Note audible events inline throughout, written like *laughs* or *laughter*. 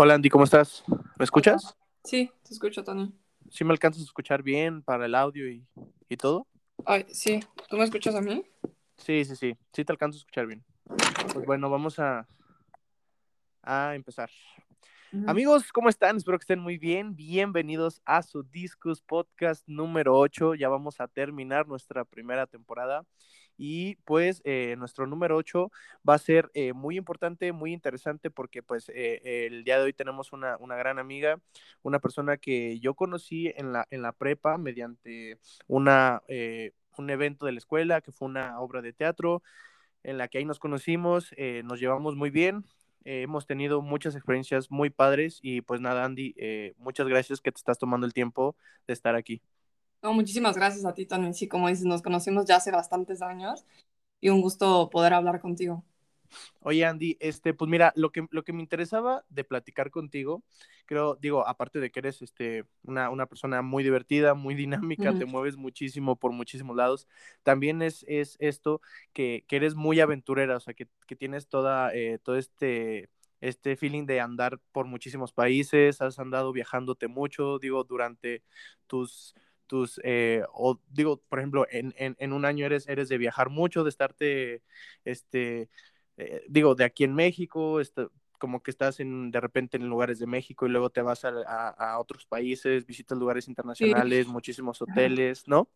Hola Andy, ¿cómo estás? ¿Me escuchas? Sí, te escucho, Tony. ¿Sí me alcanzas a escuchar bien para el audio y, y todo? Ay, sí, ¿tú me escuchas a mí? Sí, sí, sí, sí te alcanzo a escuchar bien. Pues bueno, vamos a, a empezar. Amigos, ¿cómo están? Espero que estén muy bien. Bienvenidos a su Discus Podcast número 8. Ya vamos a terminar nuestra primera temporada. Y pues eh, nuestro número 8 va a ser eh, muy importante, muy interesante, porque pues eh, el día de hoy tenemos una, una, gran amiga, una persona que yo conocí en la, en la prepa mediante una, eh, un evento de la escuela, que fue una obra de teatro, en la que ahí nos conocimos, eh, nos llevamos muy bien, eh, hemos tenido muchas experiencias muy padres y pues nada, Andy, eh, muchas gracias que te estás tomando el tiempo de estar aquí. No, muchísimas gracias a ti, Tony. Sí, como dices, nos conocimos ya hace bastantes años y un gusto poder hablar contigo. Oye, Andy, este, pues mira, lo que, lo que me interesaba de platicar contigo, creo, digo, aparte de que eres este, una, una persona muy divertida, muy dinámica, te mueves muchísimo por muchísimos lados, también es, es esto que, que eres muy aventurera, o sea, que, que tienes toda, eh, todo este, este feeling de andar por muchísimos países, has andado viajándote mucho, digo, durante tus tus, eh, o digo, por ejemplo, en, en, en, un año eres, eres de viajar mucho, de estarte, este, eh, digo, de aquí en México, este, como que estás en, de repente en lugares de México y luego te vas a, a, a otros países, visitas lugares Sí. internacionales, muchísimos hoteles, ¿no?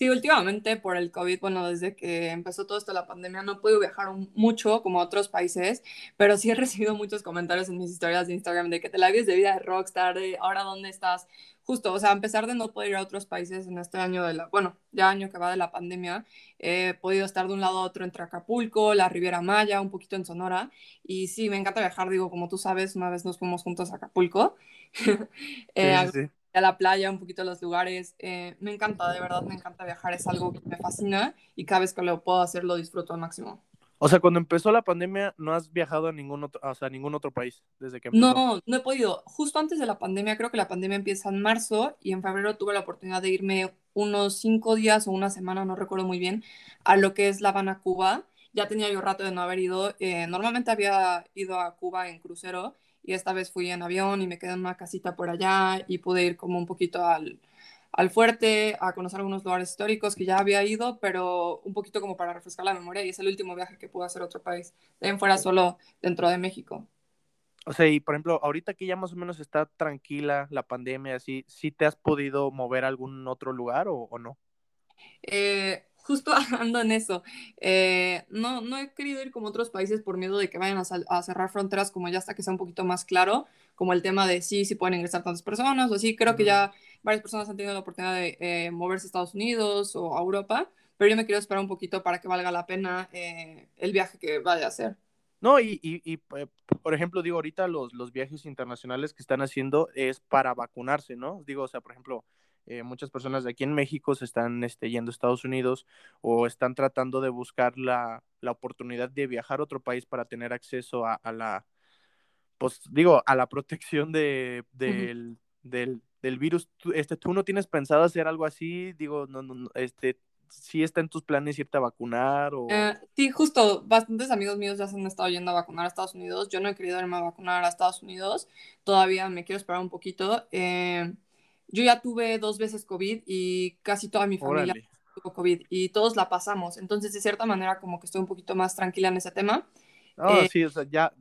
Sí, últimamente por el COVID, bueno, desde que empezó todo esto la pandemia, no podido viajar mucho como a otros países, pero sí he *laughs* recibido muchos comentarios en mis historias de Instagram de que te la vives de vida de rockstar, de ahora dónde estás. Justo, o sea, a pesar de no poder ir a otros países en este año de la, bueno, ya año que va de la pandemia, he podido estar de un lado a otro entre Acapulco, la Riviera Maya, un poquito en Sonora, y sí, me encanta viajar, digo, como tú sabes, una vez nos fuimos juntos a Acapulco. *laughs* eh, sí, sí. A la playa, un poquito a los lugares. Eh, me encanta, de verdad, me encanta viajar, es algo que me fascina y cada vez que lo puedo hacer lo disfruto al máximo. O sea, cuando empezó la pandemia, no has viajado a ningún otro, o sea, a ningún otro país desde que empezó. No, no he podido. Justo antes de la pandemia, creo que la pandemia empieza en marzo y en febrero tuve la oportunidad de irme unos cinco días o una semana, no recuerdo muy bien, a lo que es La Habana, Cuba. Ya tenía yo rato de no haber ido. Eh, normalmente había ido a Cuba en crucero y esta vez fui en avión y me quedé en una casita por allá y pude ir como un poquito al, al fuerte, a conocer algunos lugares históricos que ya había ido, pero un poquito como para refrescar la memoria y es el último viaje que pude hacer a otro país. De en fuera solo dentro de México. O sea, y por ejemplo, ahorita que ya más o menos está tranquila la pandemia, así, ¿sí te has podido mover a algún otro lugar o, o no? Eh, justo *laughs* ando en eso. Eh, no, no he querido ir como otros países por miedo de que vayan a, a cerrar fronteras como ya hasta que sea un poquito más claro, como el tema de sí, sí pueden ingresar tantas personas o así. Creo que ya varias personas han tenido la oportunidad de eh, moverse a Estados Unidos o a Europa, pero yo me quiero esperar un poquito para que valga la pena eh, el viaje que vaya a hacer. No, y, y, y, por ejemplo, digo, ahorita los, los viajes internacionales que están haciendo es para vacunarse, ¿no? Digo, o sea, por ejemplo, eh, muchas personas de aquí en México se están este, yendo a Estados Unidos o están tratando de buscar la, la oportunidad de viajar a otro país para tener acceso a, a la, pues digo, a la protección de, del, del, del virus. Tú, este, ¿Tú no tienes pensado hacer algo así? Digo, no, no, no, este, ¿sí está en tus planes irte a vacunar o...? Eh, sí, justo, bastantes amigos míos ya se han estado yendo a vacunar a Estados Unidos. Yo no he querido irme a vacunar a Estados Unidos. Todavía me quiero esperar un poquito. Eh, yo ya tuve dos veces COVID y casi toda mi familia Órale. tuvo COVID y todos la pasamos. Entonces, de cierta manera, como que estoy un poquito más tranquila en ese tema. Ah, Eh, sí, o sea, ya,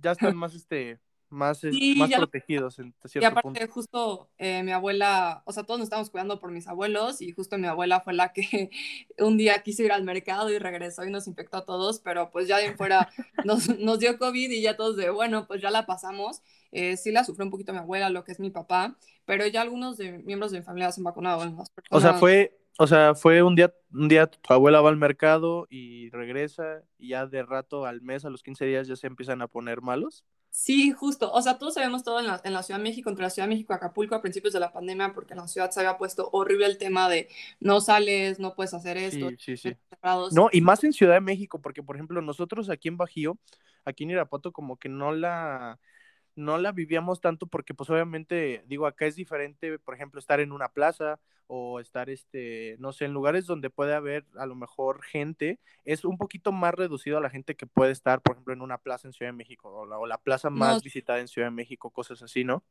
ya están más, este, más, sí, más ya lo protegidos en Y cierto aparte, punto. justo eh, mi abuela, o sea, todos nos estábamos cuidando por mis abuelos y justo mi abuela fue la que *laughs* un día quiso ir al mercado y regresó y nos infectó a todos, pero pues ya de fuera *laughs* nos, nos dio COVID y ya todos de, bueno, pues ya la pasamos. Eh, sí la sufrió un poquito mi abuela, lo que es mi papá, pero ya algunos de, miembros de mi familia se han vacunado. Las O sea, personas... fue, o sea, fue un día, un día tu abuela va al mercado y regresa y ya de rato al mes, a los 15 días ya se empiezan a poner malos. Sí, justo. O sea, todos sabemos todo en la, en la Ciudad de México, entre la Ciudad de México y Acapulco a principios de la pandemia, porque en la ciudad se había puesto horrible el tema de no sales, no puedes hacer esto, Sí, sí, sí. No, y más en Ciudad de México, porque por ejemplo, nosotros aquí en Bajío, aquí en Irapuato, como que no la, no la vivíamos tanto porque pues obviamente, digo, acá es diferente, por ejemplo, estar en una plaza o estar, este, no sé, en lugares donde puede haber a lo mejor gente, es un poquito más reducido a la gente que puede estar, por ejemplo, en una plaza en Ciudad de México o la, o la plaza más visitada en Ciudad de México, cosas así, ¿no?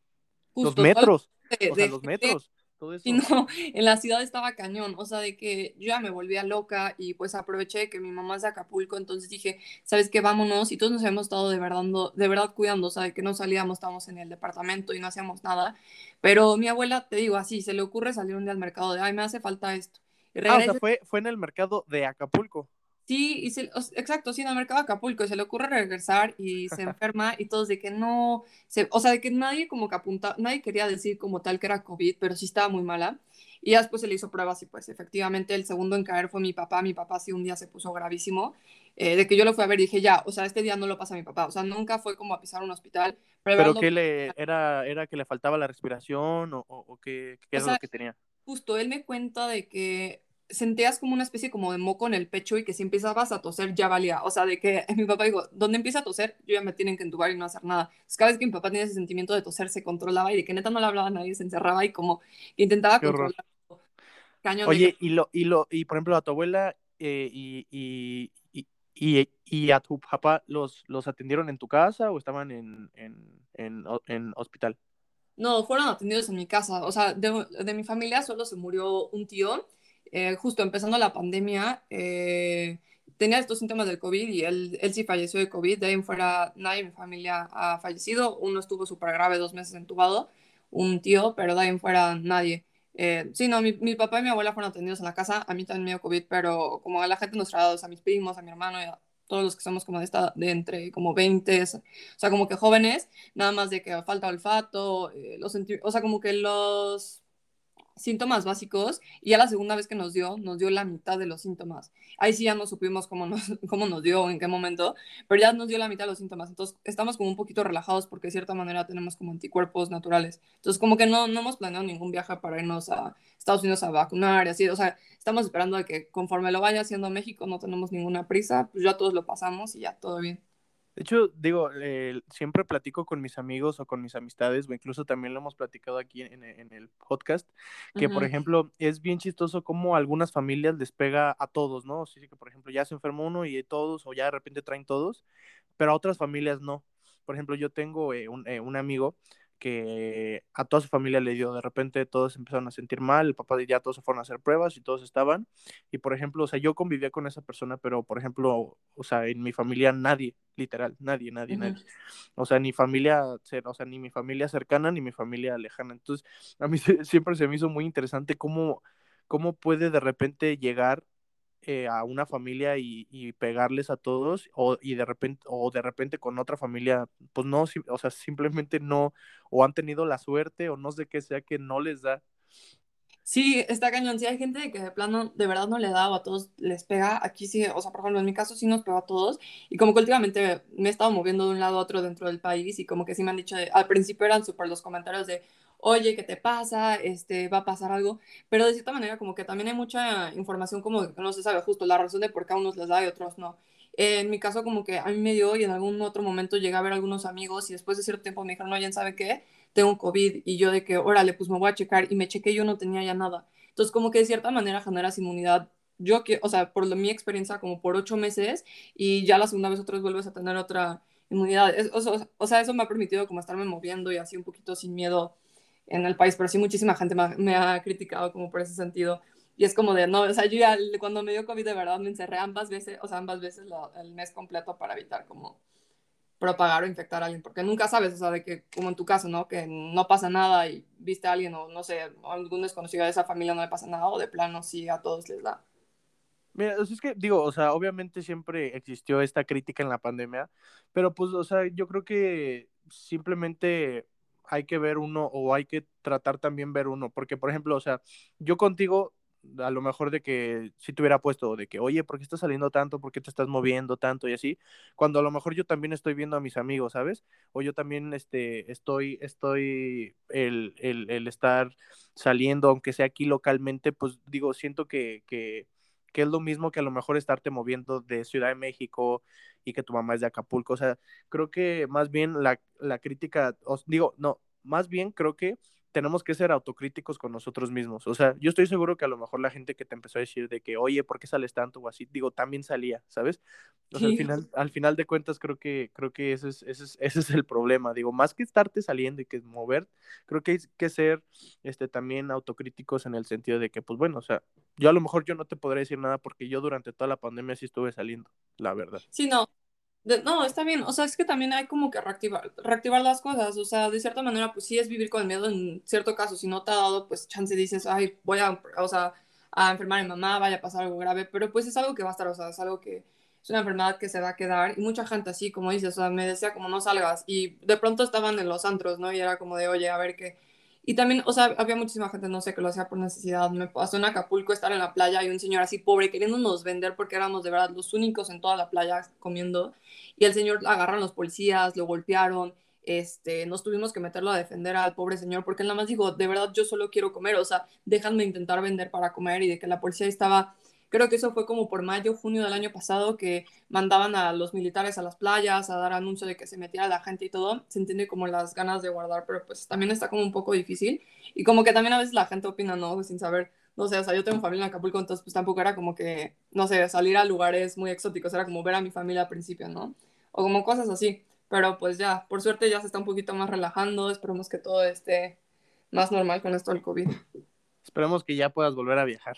los metros, o sea, los metros todo *laughs* eso. Y no, en la ciudad estaba cañón, o sea, de que yo ya me volvía loca y pues aproveché que mi mamá es de Acapulco, entonces dije, ¿sabes qué? Vámonos y todos nos hemos estado de verdad, de verdad cuidando, o sea, de que no salíamos, estábamos en el departamento y no hacíamos nada, pero mi abuela, te digo así, se le ocurre salir un día al mercado de, ay, me hace falta esto. ah, o sea, fue, fue en el mercado de Acapulco. Sí, y se, exacto, sí, en el mercado de Acapulco, y se le ocurre regresar y se *laughs* enferma y todos de que no, se, o sea, de que nadie como que apunta, nadie quería decir como tal que era COVID, pero sí estaba muy mala. Y ya después se le hizo pruebas y pues efectivamente el segundo en caer fue mi papá, mi papá sí un día se puso gravísimo, eh, de que yo lo fui a ver y dije, ya, o sea, este día no lo pasa a mi papá, o sea, nunca fue como a pisar un hospital. ¿Pero, qué le, era, era que le faltaba la respiración o, o, qué, qué lo que tenía? Justo, él me cuenta de que sentías como una especie como de moco en el pecho y que si empezabas a toser ya valía. O sea, de que *laughs* mi papá dijo, ¿dónde empieza a toser? Yo ya me tienen que entubar y no hacer nada. Entonces, cada vez que mi papá tenía ese sentimiento de toser, se controlaba y de que neta no le hablaba a nadie, se encerraba y como intentaba controlar. Cañón Oye, y, lo, y, lo, y por ejemplo, a tu abuela eh, y, y, y, y, a tu papá, ¿los, ¿los atendieron en tu casa o estaban en, en, en, en hospital? No, fueron atendidos en mi casa. O sea, de, de mi familia solo se murió un tío eh, justo empezando la pandemia, eh, tenía estos síntomas del COVID y él, él sí falleció de COVID. De ahí en fuera, nadie en mi familia ha fallecido. Uno estuvo súper grave, dos meses entubado, un tío, pero de ahí en fuera nadie. Eh, sí, no, mi, mi, papá y mi abuela fueron atendidos en la casa. A mí también me dio COVID, pero como a la gente nos traslados, a mis primos, a mi hermano y a todos los que somos como de, esta, de entre como 20, o sea, como que jóvenes, nada más de que falta olfato, los o sea, como que los síntomas básicos y ya la segunda vez que nos dio, nos dio la mitad de los síntomas. Ahí sí ya no supimos cómo nos, *laughs* cómo nos dio, en qué momento, pero ya nos dio la mitad de los síntomas. Entonces estamos como un poquito relajados porque de cierta manera tenemos como anticuerpos naturales. Entonces como que no, no hemos planeado ningún viaje para irnos a Estados Unidos a vacunar y así. O sea, estamos esperando a que conforme lo vaya haciendo México no tenemos ninguna prisa, pues ya todos lo pasamos y ya todo bien. De hecho, digo, eh, siempre platico con mis amigos o con mis amistades, o incluso también lo hemos platicado aquí en, el podcast, que por ejemplo, es bien chistoso cómo algunas familias les pega a todos, ¿no? Sí, que por ejemplo ya se enfermó uno y todos, o ya de repente traen todos, pero a otras familias no. Por ejemplo, yo tengo eh, un, eh, un amigo que a toda su familia le dio, de repente todos empezaron a sentir mal, el papá ya todos se fueron a hacer pruebas y todos estaban, y por ejemplo, o sea, yo convivía con esa persona, pero por ejemplo, o sea, en mi familia nadie, literal, nadie, nadie, nadie, o sea, ni familia, o sea, ni mi familia cercana ni mi familia lejana, entonces a mí *laughs* siempre se me hizo muy interesante cómo, cómo puede de repente llegar eh, a una familia y, pegarles a todos o, y de repente, o de repente con otra familia, pues no, o sea, simplemente no, o han tenido la suerte o no sé qué sea que no les da. Sí, está cañón. Sí, hay gente que de plano de verdad no le da o a todos les pega. Aquí sí, o sea, por ejemplo, en mi caso sí nos pegó a todos. Y como que últimamente me he estado moviendo de un lado a otro dentro del país y como que sí me han dicho, al principio eran súper los comentarios de, oye, ¿qué te pasa? Este, va a pasar algo, pero de cierta manera como que también hay mucha información como que no se sabe justo la razón de por qué a unos les da y a otros no. en mi caso como que a mí me dio y en algún otro momento llegué a ver a algunos amigos y después de cierto tiempo me dijeron, oye, ¿sabe qué? Tengo COVID y yo de que, órale, pues me voy a checar y me chequé yo no tenía ya nada. Entonces como que de cierta manera generas inmunidad yo, o sea, por mi experiencia, como por ocho meses y ya la segunda vez otra vez vuelves a tener otra inmunidad. o, o, sea, eso me ha permitido como estarme moviendo y así un poquito sin miedo en el país, pero sí muchísima gente me, ha criticado como por ese sentido. Y es como de, no, o sea, yo ya cuando me dio COVID de verdad me encerré ambas veces, o sea, ambas veces el mes completo para evitar como propagar o infectar a alguien, porque nunca sabes, o sea, de que como en tu caso, ¿no? Que no pasa nada y viste a alguien o no sé, algún desconocido de esa familia no le pasa nada o de plano sí a todos les da. Mira, es que digo, o sea, obviamente siempre existió esta crítica en la pandemia, pero pues, o sea, yo creo que simplemente hay que ver uno o hay que tratar también ver uno, porque por ejemplo, o sea, yo contigo a lo mejor de que si te hubiera puesto de que, oye, ¿por qué estás saliendo tanto? ¿Por qué te estás moviendo tanto? Y así, cuando a lo mejor yo también estoy viendo a mis amigos, ¿sabes? O yo también este, estoy, estoy, el, el, el estar saliendo, aunque sea aquí localmente, pues digo, siento que, que, que es lo mismo que a lo mejor estarte moviendo de Ciudad de México y que tu mamá es de Acapulco. O sea, creo que más bien la, la crítica, os digo, no, más bien creo que tenemos que ser autocríticos con nosotros mismos. O sea, yo estoy seguro que a lo mejor la gente que te empezó a decir de que, oye, ¿por qué sales tanto o así? Digo, también salía, ¿sabes? O sea, al final, al final de cuentas creo que, creo que ese es, ese es, *laughs* ese es el problema. Digo, más que estarte saliendo y que mover, creo que hay que ser este, también autocríticos en el sentido de que, pues bueno, o sea, yo a lo mejor yo no te podré decir nada porque yo durante toda la pandemia sí estuve saliendo, la verdad. Sí, no, no, está bien. O sea, es que también hay como que reactivar, reactivar las cosas. O sea, de cierta manera, pues sí es vivir con el miedo en cierto caso. Si no te ha dado, pues chance dices, ay, voy a, o sea, a enfermar a mi mamá, vaya a pasar algo grave. Pero pues es algo que va a estar, o sea, es algo que es una enfermedad que se va a quedar. Y mucha gente así, como dices, o sea, me decía como no salgas. Y de pronto estaban en los antros, ¿no? Y era como de, oye, a ver qué y también, o sea, había muchísima gente, no sé, que lo hacía por necesidad. Me pasó en Acapulco estar en la playa y un señor así pobre queriéndonos vender porque éramos de verdad los únicos en toda la playa comiendo. Y el señor agarraron los policías, lo golpearon, este, nos tuvimos que meterlo a defender al pobre señor porque él nada más dijo, de verdad yo solo quiero comer, o sea, déjame intentar vender para comer y de que la policía estaba Creo que eso fue como por mayo, junio del año pasado que mandaban a los militares a las playas a dar anuncio de que se metiera la gente y todo. Se entiende como las ganas de guardar, pero pues también está como un poco difícil. Y como que también a veces la gente opina, ¿no? Sin saber, no sé, o sea, yo tengo familia en Acapulco, entonces pues tampoco era como que, no sé, salir a lugares muy exóticos, era como ver a mi familia al principio, ¿no? O como cosas así. Pero pues ya, por suerte ya se está un poquito más relajando, esperemos que todo esté más normal con esto del COVID. Esperemos que ya puedas volver a viajar.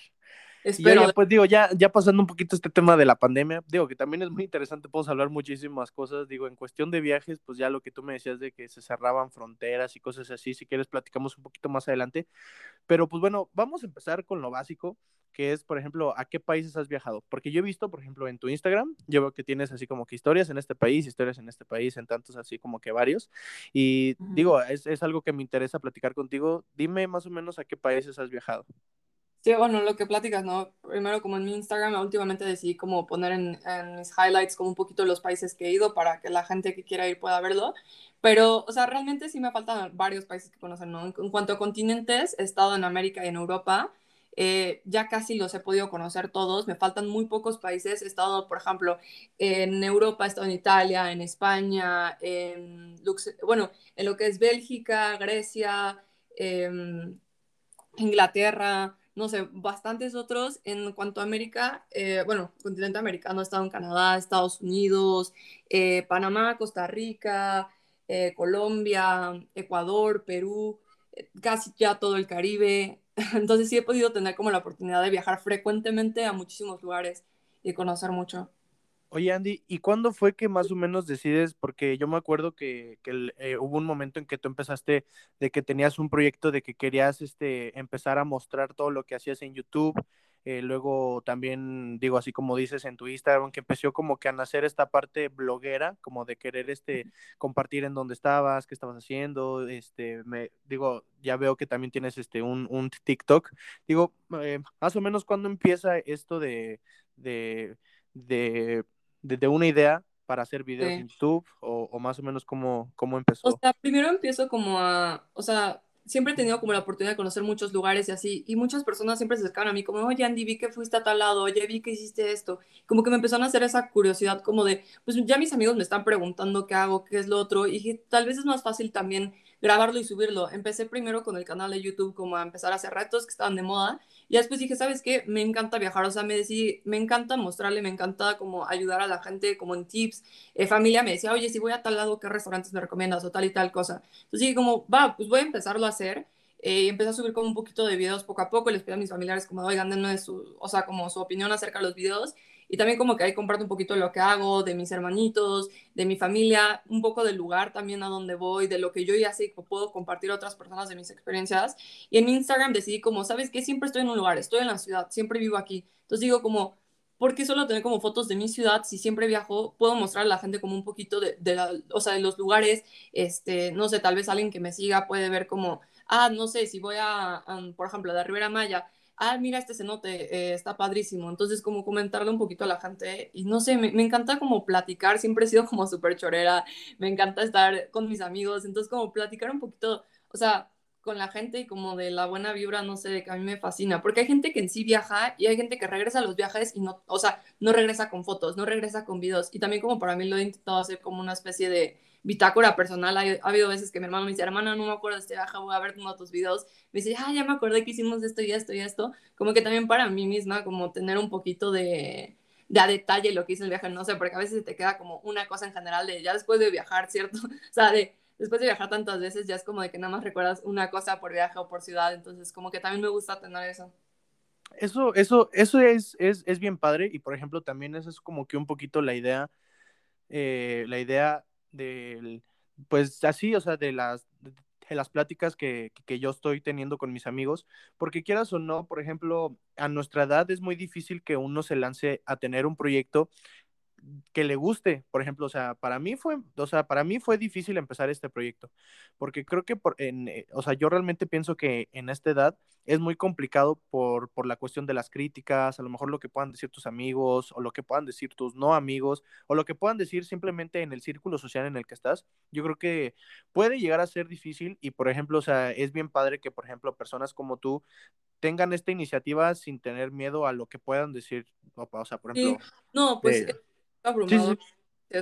Espero. pues digo, ya, ya pasando un poquito este tema de la pandemia, digo que también es muy interesante, podemos hablar muchísimas cosas, digo, en cuestión de viajes, pues ya lo que tú me decías de que se cerraban fronteras y cosas así, si quieres platicamos un poquito más adelante, pero pues bueno, vamos a empezar con lo básico, que es, por ejemplo, a qué países has viajado, porque yo he visto, por ejemplo, en tu Instagram, yo veo que tienes así como que historias en este país, historias en este país, en tantos así como que varios, y digo, es, es algo que me interesa platicar contigo, dime más o menos a qué países has viajado. Sí, bueno, lo que platicas, ¿no? Primero, como en mi Instagram, últimamente decidí como poner en, en, mis highlights como un poquito los países que he ido para que la gente que quiera ir pueda verlo. Pero, o sea, realmente sí me faltan varios países que conocer, ¿no? En, cuanto a continentes, he estado en América y en Europa. Eh, ya casi los he podido conocer todos. Me faltan muy pocos países. He estado, por ejemplo, en Europa, he estado en Italia, en España, en Lux bueno, en lo que es Bélgica, Grecia, eh, Inglaterra no sé, bastantes otros. En cuanto a América, eh, bueno, continente americano, he estado en Canadá, Estados Unidos, eh, Panamá, Costa Rica, eh, Colombia, Ecuador, Perú, casi ya todo el Caribe. *laughs* Entonces sí he podido tener como la oportunidad de viajar frecuentemente a muchísimos lugares y conocer mucho. Oye, Andy, ¿y cuándo fue que más o menos decides? Porque yo me acuerdo que, eh, hubo un momento en que tú empezaste de que tenías un proyecto de que querías este, empezar a mostrar todo lo que hacías en YouTube. Eh, luego también, digo, así como dices en tu Instagram, que empezó como que a nacer esta parte bloguera, como de querer este, compartir en dónde estabas, qué estabas haciendo. Este, me, digo, ya veo que también tienes este, un, un TikTok. Digo, eh, más o menos, ¿cuándo empieza esto de, de, de desde una idea para hacer videos en YouTube o, o, más o menos cómo, cómo empezó? O sea, primero empiezo como a, o sea, siempre he tenido como la oportunidad de conocer muchos lugares y así, y muchas personas siempre se acercaban a mí como, oye Andy, vi que fuiste a tal lado, oye, vi que hiciste esto, como que me empezaron a hacer esa curiosidad como de, pues ya mis amigos me están preguntando qué hago, qué es lo otro, y dije, tal vez es más fácil también grabarlo y subirlo. Empecé primero con el canal de YouTube como a empezar a hacer retos que estaban de moda y después dije, ¿sabes qué? Me encanta viajar, o sea, me decidí, me encanta mostrarle, me encanta como ayudar a la gente como en tips. Eh, familia me decía, oye, si voy a tal lado, ¿qué restaurantes me recomiendas? O tal y tal cosa. Entonces dije como, va, pues voy a empezarlo a hacer. Eh, y empecé a subir como un poquito de videos poco a poco, les pedí a mis familiares como, oigan, denme su, o sea, como su opinión acerca de los videos y también como que ahí comparto un poquito de lo que hago, de mis hermanitos, de mi familia, un poco del lugar también a donde voy, de lo que yo ya sé que puedo compartir a otras personas de mis experiencias. Y en mi Instagram decidí como, ¿sabes qué? Siempre estoy en un lugar, estoy en la ciudad, siempre vivo aquí. Entonces digo como, ¿por qué solo tener como fotos de mi ciudad si siempre viajo? Puedo mostrar a la gente como un poquito de, de la, o sea, de los lugares, este, no sé, tal vez alguien que me siga puede ver como, ah, no sé, si voy a, a por ejemplo, de Rivera Maya, ah, mira este cenote, eh, está padrísimo. Entonces, como comentarle un poquito a la gente. Y no sé, me, me encanta como platicar, siempre he sido como súper chorera, me encanta estar con mis amigos. Entonces, como platicar un poquito, o sea, con la gente y como de la buena vibra, no sé, de que a mí me fascina, porque hay gente que en sí viaja y hay gente que regresa a los viajes y no, o sea, no regresa con fotos, no regresa con videos. Y también como para mí lo he intentado hacer como una especie de bitácora personal. Ha, ha habido veces que mi hermano me dice, hermana, no me acuerdo de este viaje, voy a ver uno de tus videos. Me dice, ah, ya me acordé que hicimos esto y esto y esto. Como que también para mí misma, como tener un poquito de, de a detalle lo que hice el viaje, no sé, porque a veces te queda como una cosa en general de ya después de viajar, ¿cierto? *laughs* o sea, de después de viajar tantas veces ya es como de que nada más recuerdas una cosa por viaje o por ciudad, entonces como que también me gusta tener eso. Eso, eso, eso es, es, es bien padre y por ejemplo también eso es como que un poquito la idea, eh, la idea del, pues así, o sea, de las, de las pláticas que, que, yo estoy teniendo con mis amigos, porque quieras o no, por ejemplo, a nuestra edad es muy difícil que uno se lance a tener un proyecto que le guste, por ejemplo, o sea, para mí fue, o sea, para mí fue difícil empezar este proyecto, porque creo que, por, en, eh, o sea, yo realmente pienso que en esta edad es muy complicado por, por la cuestión de las críticas, a lo mejor lo que puedan decir tus amigos, o lo que puedan decir tus no amigos, o lo que puedan decir simplemente en el círculo social en el que estás, yo creo que puede llegar a ser difícil y, por ejemplo, o sea, es bien padre que, por ejemplo, personas como tú tengan esta iniciativa sin tener miedo a lo que puedan decir, o sea, por ejemplo... No, pues abrumador.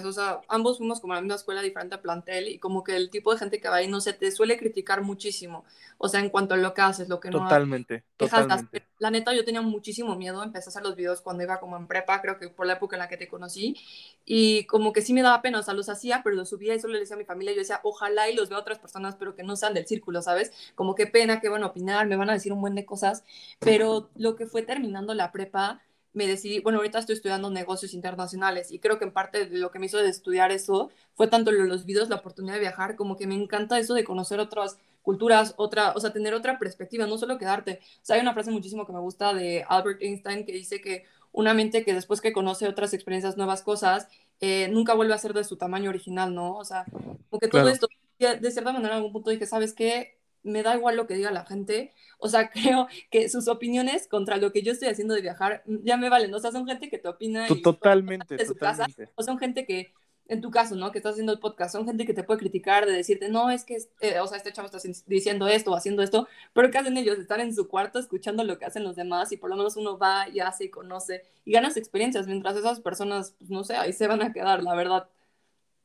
O sea, ambos fuimos como a la misma escuela, diferente plantel, y como que el tipo de gente que va ahí, no sé, te suele criticar muchísimo. O sea, en cuanto a lo que haces, lo que no Totalmente, totalmente. La neta, yo tenía muchísimo miedo, empecé a hacer los videos cuando iba como en prepa, creo que por la época en la que te conocí, y como que sí me daba pena, o sea, los hacía, pero los subía y solo le decía a mi familia, yo decía, ojalá y los vea otras personas, pero que no sean del círculo, ¿sabes? Como qué pena, que van a opinar, me van a decir un buen de cosas, pero lo que fue terminando la prepa, me decidí, bueno, ahorita estoy estudiando negocios internacionales y creo que en parte de lo que me hizo de estudiar eso fue tanto los videos, la oportunidad de viajar, como que me encanta eso de conocer otras culturas, otra, o sea, tener otra perspectiva, no solo quedarte. O sea, hay una frase muchísimo que me gusta de Albert Einstein que dice que una mente que después que conoce otras experiencias, nuevas cosas, eh, nunca vuelve a ser de su tamaño original, ¿no? O sea, porque todo esto, de cierta manera, en algún punto dije, ¿sabes qué? Me da igual lo que diga la gente. O sea, *laughs* creo que sus opiniones contra lo que yo estoy haciendo de viajar mm, ya me valen. O sea, son gente que te opina. Y totalmente, de su Casa, o son gente que, en tu caso, ¿no? Que estás haciendo el podcast, son gente que te puede criticar, de decirte, no, es que, eh, o sea, este chavo está diciendo esto o haciendo esto, pero ¿qué hacen ellos? Están en su cuarto escuchando lo que hacen los demás y por lo menos uno va y hace y conoce y ganas experiencias, mientras esas personas, pues no sé, ahí se van a quedar, la verdad.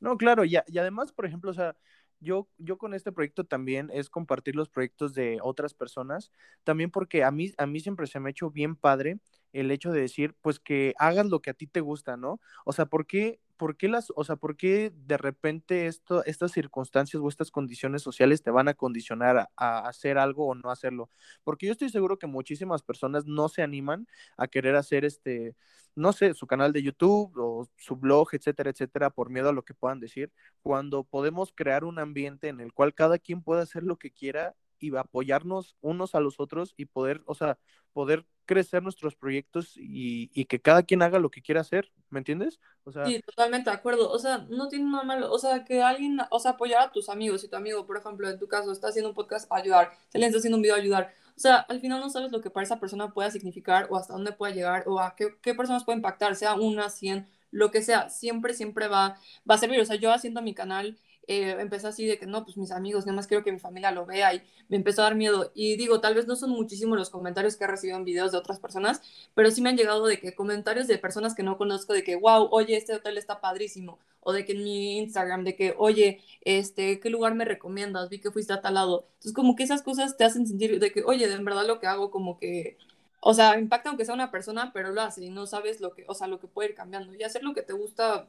No, claro, y, y además, por ejemplo, o sea, yo, yo con este proyecto también es compartir los proyectos de otras personas, también porque a mí, a mí siempre se me ha hecho bien padre el hecho de decir, pues que hagas lo que a ti te gusta, ¿no? O sea, ¿por qué, por qué las, o sea, por qué de repente esto, estas circunstancias o estas condiciones sociales te van a condicionar a, hacer algo o no hacerlo? Porque yo estoy seguro que muchísimas personas no se animan a querer hacer este, no sé, su canal de YouTube o su blog, etcétera, etcétera, por miedo a lo que puedan decir, cuando podemos crear un ambiente en el cual cada quien pueda hacer lo que quiera y apoyarnos unos a los otros y poder, o sea, poder crecer nuestros proyectos y, y, que cada quien haga lo que quiera hacer, ¿me entiendes? O sea, sí, totalmente de acuerdo. O sea, no tiene nada malo, o sea, que alguien, o sea, apoyar a tus amigos, si tu amigo, por ejemplo, en tu caso, está haciendo un podcast, ayudar, si alguien está haciendo un video, ayudar. O sea, al final no sabes lo que para esa persona pueda significar o hasta dónde pueda llegar o a qué, qué personas puede impactar, sea una, cien, lo que sea, siempre, siempre va, va a servir. O sea, yo haciendo mi canal eh, empecé así de que no, pues mis amigos, nada más quiero que mi familia lo vea y me empezó a dar miedo. Y digo, tal vez no son muchísimos los comentarios que he recibido en videos de otras personas, pero sí me han llegado de que comentarios de personas que no conozco de que, wow, oye, este hotel está padrísimo. O de que en mi Instagram, de que, oye, este, ¿qué lugar me recomiendas? Vi que fuiste a tal lado. Entonces, como que esas cosas te hacen sentir de que, oye, de verdad lo que hago como que o sea, impacta aunque sea una persona, pero lo hace y no sabes lo que, o sea, lo que puede ir cambiando. Y hacer lo que te gusta,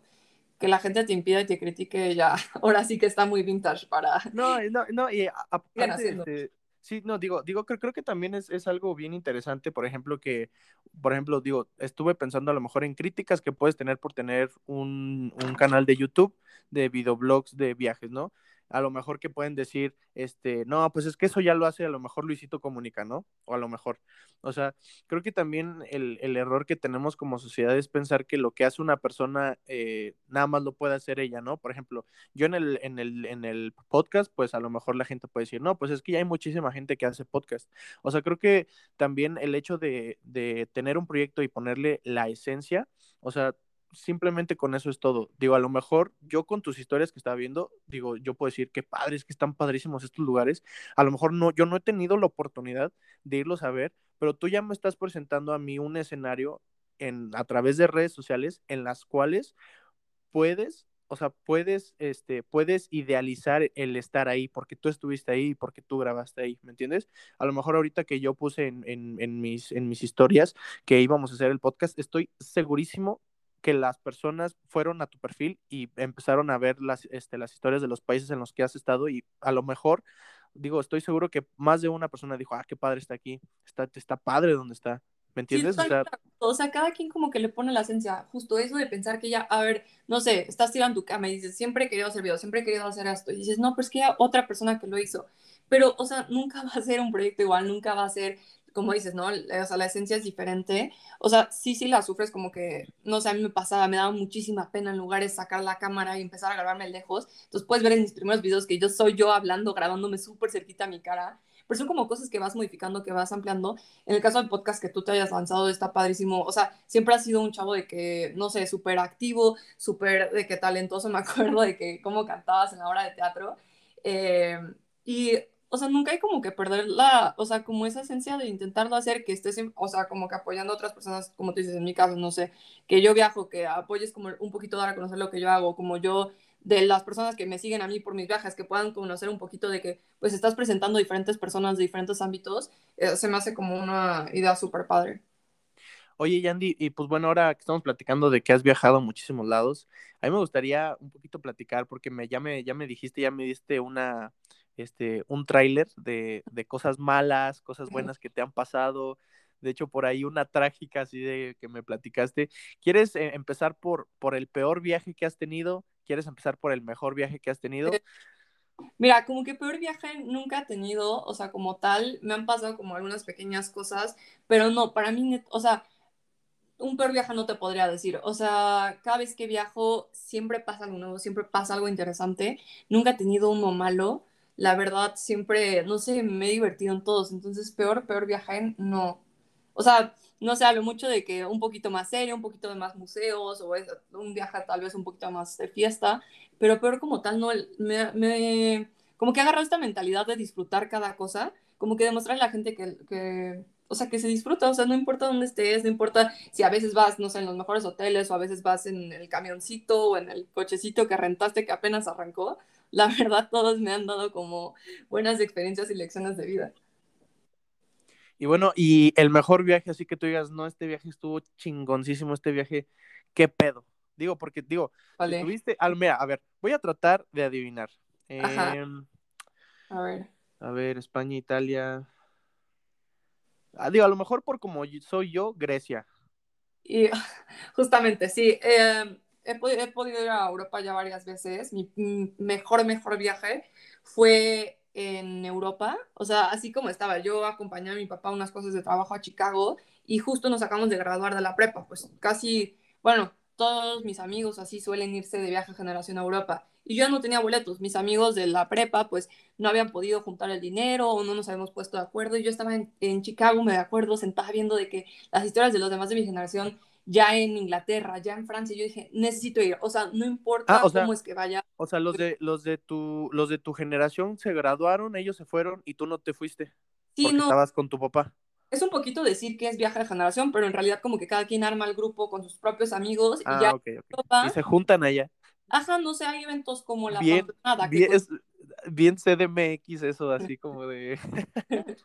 que la gente te impida y te critique ya, *laughs* ahora sí que está muy vintage para... No, *laughs* no, no, y aparte, *laughs* este, sí, no, digo, digo, creo, creo que también es, es, algo bien interesante, por ejemplo, que, por ejemplo, digo, estuve pensando a lo mejor en críticas que puedes tener por tener un, un canal de YouTube de videoblogs de viajes, ¿no? A lo mejor que pueden decir, este, no, pues es que eso ya lo hace a lo mejor Luisito Comunica, ¿no? O a lo mejor. O sea, creo que también el, el error que tenemos como sociedad es pensar que lo que hace una persona eh, nada más lo puede hacer ella, ¿no? Por ejemplo, yo en el, en, el, en el podcast, pues a lo mejor la gente puede decir, no, pues es que ya hay muchísima gente que hace podcast. O sea, creo que también el hecho de, de tener un proyecto y ponerle la esencia, o sea, simplemente con eso es todo. Digo, a lo mejor yo con tus historias que estaba viendo, digo, yo puedo decir que padres, que están padrísimos estos lugares. A lo mejor no, yo no he tenido la oportunidad de irlos a ver, pero tú ya me estás presentando a mí un escenario en, a través de redes sociales en las cuales puedes o sea, puedes, este, puedes idealizar el estar ahí porque tú estuviste ahí, porque tú grabaste ahí, ¿me entiendes? A lo mejor ahorita que yo puse en, en, mis, en mis historias que íbamos a hacer el podcast, estoy segurísimo que las personas fueron a tu perfil y empezaron a ver las, este, las historias de los países en los que has estado y a lo mejor, digo, estoy seguro que más de una persona dijo, ah, qué padre está aquí, está, está padre donde está. ¿Me entiendes? o, sea, o, sea, cada quien como que le pone la esencia, justo eso de pensar que ya, a ver, no sé, estás tirando tu cama y dices, siempre he querido hacer video, siempre he querido hacer esto, y dices, no, pues que otra persona que lo hizo, pero, o sea, nunca *laughs* va a ser un proyecto igual, nunca va a ser, como dices, ¿no? O sea, la esencia es diferente, o sea, sí, sí la sufres como que, no sé, a mí me pasaba, me daba muchísima pena en lugares sacar la cámara y empezar a grabarme lejos, entonces puedes ver en mis primeros videos que yo soy yo hablando, grabándome súper cerquita a mi cara, pero son como cosas que vas modificando, que vas ampliando. En el caso del podcast que tú te hayas lanzado, está padrísimo. O sea, siempre has sido un chavo de que, no sé, súper activo, súper de que talentoso, *laughs* me acuerdo de que cómo cantabas en la hora de teatro. Eh, y, o sea, nunca hay como que perder la, o sea, como esa esencia de intentarlo hacer, que estés, o sea, como que apoyando a otras personas, como tú dices, en mi caso, no sé, que yo viajo, que apoyes como un poquito dar a conocer lo que yo hago, como yo de las personas que me siguen a mí por mis viajes, que puedan conocer un poquito de que pues estás presentando diferentes personas de diferentes ámbitos, eh, se me hace como una idea súper padre. Oye, Yandy, y pues bueno, ahora que estamos platicando de que has viajado a muchísimos lados, a mí me gustaría un poquito platicar, porque me, ya, me, ya me dijiste, ya me diste una, este, un tráiler de, de cosas malas, cosas buenas que te han pasado, de hecho por ahí una trágica así de que me platicaste. ¿Quieres eh, empezar por, por el peor viaje que has tenido? ¿Quieres empezar por el mejor viaje que has tenido? Eh, mira, como que peor viaje nunca he tenido, o sea, como tal, me han pasado como algunas pequeñas cosas, pero no, para mí, o sea, un peor viaje no te podría decir, o sea, cada vez que viajo siempre pasa algo nuevo, siempre pasa algo interesante, nunca he tenido uno malo, la verdad, siempre, no sé, me he divertido en todos, entonces peor, peor viaje, no. O sea, no sé, hablo mucho de que un poquito más serio, un poquito de más museos, o un viaje tal vez un poquito más de fiesta, pero peor como tal, no, me, me como que agarrado esta mentalidad de disfrutar cada cosa, como que demostrar a la gente que, que, o sea, que se disfruta, o sea, no importa dónde estés, no importa si a veces vas, no sé, en los mejores hoteles, o a veces vas en el camioncito, o en el cochecito que rentaste que apenas arrancó, la verdad todos me han dado como buenas experiencias y lecciones de vida. Y bueno, y el mejor viaje, así que tú digas, no, este viaje estuvo chingoncísimo, este viaje, ¿qué pedo? Digo, porque digo, vale. estuviste, mira, a ver, voy a tratar de adivinar. Em, a ver. A ver, España, Italia. Ah, digo, a lo mejor por como soy yo, Grecia. Y *laughs* justamente, sí. Em, he, he, podido ir a Europa ya varias veces. Mi mejor, mejor viaje fue en Europa, o sea, así como estaba, yo acompañé a mi papá unas cosas de trabajo a Chicago y justo nos acabamos de graduar de la prepa, pues casi, bueno, todos mis amigos así suelen irse de viaje generación a Europa. Y yo no tenía boletos, mis amigos de la prepa pues no habían podido juntar el dinero o no nos habíamos puesto de acuerdo. Y yo estaba en, en Chicago, me de acuerdo, sentada viendo de que las historias de los demás de mi generación ya en Inglaterra, ya en Francia, yo dije, necesito ir, o sea, no importa ah, cómo es que vaya. O sea, los de, los de tu, los de tu generación se graduaron, ellos se fueron y tú no te fuiste. Sí, porque no. estabas con tu papá. Es un poquito decir que es viaje de generación, pero en realidad como que cada quien arma el grupo con sus propios amigos y ya y se juntan allá. Ajá, no sé, hay eventos como la bien, bien, bien CDMX eso, así como de... *laughs*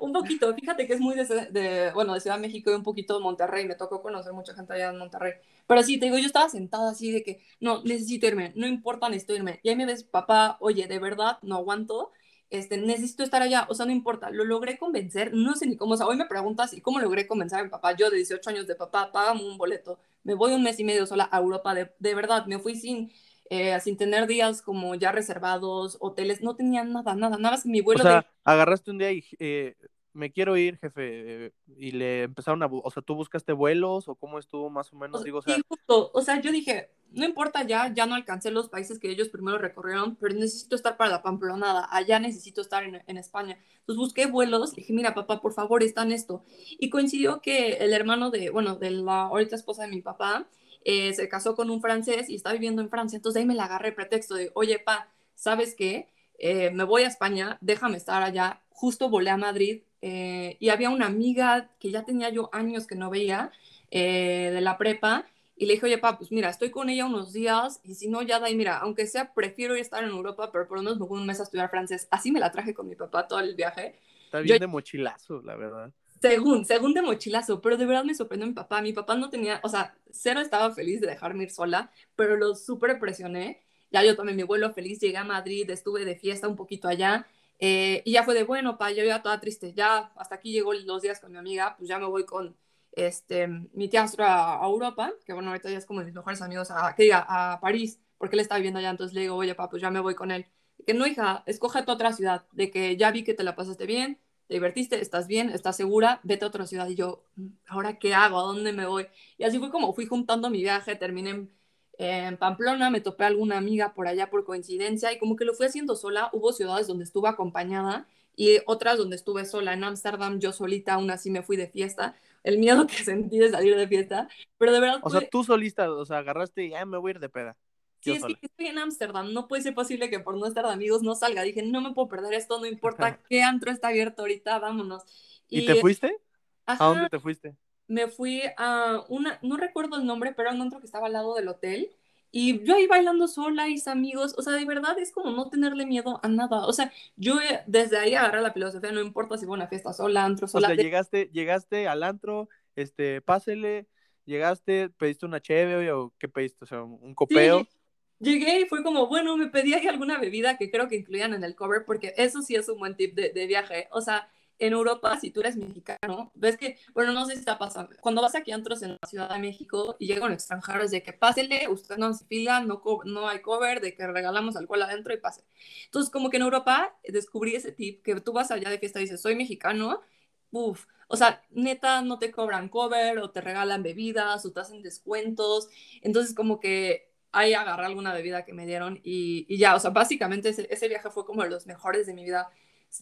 un poquito, fíjate que es muy de, bueno, de Ciudad de México y un poquito de Monterrey, me tocó conocer mucha gente allá en Monterrey, pero sí, te digo, yo estaba sentada así de que, no, necesito irme, no importa, necesito irme, y ahí me ves, papá, oye, de verdad, no aguanto, este, necesito estar allá, o sea, no importa, lo logré convencer, no sé ni cómo, o sea, hoy me preguntas, ¿y cómo logré convencer a mi papá? Yo de 18 años de papá, págame un boleto, me voy un mes y medio sola a Europa, de, de verdad, me fui sin eh, sin tener días como ya reservados, hoteles, no tenía nada, nada, nada más mi vuelo. O sea, agarraste un día y eh, me quiero ir, jefe, eh, y le empezaron a, o sea, ¿tú buscaste vuelos o cómo estuvo más o menos? Digo, o sea... Sí, justo, o sea, yo dije, no importa ya, ya no alcancé los países que ellos primero recorrieron, pero necesito estar para la Pamplonada, allá necesito estar en, España. Entonces busqué vuelos, dije, mira, papá, por favor, está en esto. Y coincidió que el hermano de, bueno, de la ahorita esposa de mi papá, eh, se casó con un francés y está viviendo en Francia, entonces ahí me la agarré el pretexto de, oye, pa, ¿sabes qué? Eh, me voy a España, déjame estar allá, justo volé a Madrid eh, y había una amiga que ya tenía yo años que no veía de la prepa y le dije, oye, pa, pues mira, estoy con ella unos días y si no, ya da y mira, aunque sea, prefiero estar en Europa, pero por lo menos me voy un mes a estudiar francés. Así me la traje con mi papá todo el viaje. Está bien de mochilazo, la verdad. Según, según de mochilazo, pero de verdad me sorprendió mi papá. Mi papá no tenía, o sea, cero estaba feliz de dejarme ir sola, pero lo súper presioné. Ya yo tomé mi vuelo feliz, llegué a Madrid, estuve de fiesta un poquito allá. Eh, y ya fue de, bueno, pa, yo ya toda triste, ya hasta aquí llegó los días con mi amiga, pues ya me voy con, este, mi teatro a, Europa, que bueno, ahorita ya es como de mis mejores amigos, a, que diga, a París, porque él está viviendo allá, entonces le digo, oye, papá, pues ya me voy con él. Que no, hija, escoge tu otra ciudad, de que ya vi que te la pasaste bien, te divertiste, estás bien, estás segura, vete a otra ciudad. Y yo, mm, ¿ahora qué hago? ¿A dónde me voy? Y así fue como fui juntando mi viaje, terminé en, en Pamplona, me topé a alguna amiga por allá por coincidencia y como que lo fui haciendo sola. Hubo ciudades donde estuve acompañada y otras donde estuve sola. En Ámsterdam yo solita aún así me fui de fiesta el miedo que *laughs* sentí de salir de fiesta, pero de verdad... O sea, tú solista, o sea, agarraste y ya me voy a ir de peda. Sí, es que estoy en Ámsterdam, no puede ser posible que por no estar de amigos no salga. Dije, no me puedo perder esto, no importa qué antro está abierto ahorita, vámonos. ¿Y, te fuiste? ¿A dónde te fuiste? Me fui a una, no recuerdo el nombre, pero era un antro que estaba al lado del hotel. Y yo ahí bailando sola, y amigos, o sea, de verdad es como no tenerle miedo a nada. O sea, yo eh, desde ahí agarré la filosofía, no importa si fue una fiesta sola, antro sola. O sea, llegaste, llegaste al antro, este, pásele, llegaste, pediste una cheve o qué pediste, o sea, un copeo. llegué y fue como, bueno, me pedí ahí alguna bebida que creo que incluían en el cover, porque eso sí es un buen tip de, de viaje. O sea, en Europa, si tú eres mexicano, ves que, bueno, no sé si está pasando, cuando vas aquí a antros en la Ciudad de México y llegan extranjeros de que pásele, usted no se fila, no, no hay cover, de que regalamos alcohol adentro y pase. Entonces, como que en Europa descubrí ese tip, que tú vas allá de fiesta y dices, soy mexicano, uff, o sea, neta, no te cobran cover o te regalan bebidas o te hacen descuentos. Entonces, como que ahí agarré alguna bebida que me dieron y, y ya, o sea, básicamente ese, ese viaje fue como de los mejores de mi vida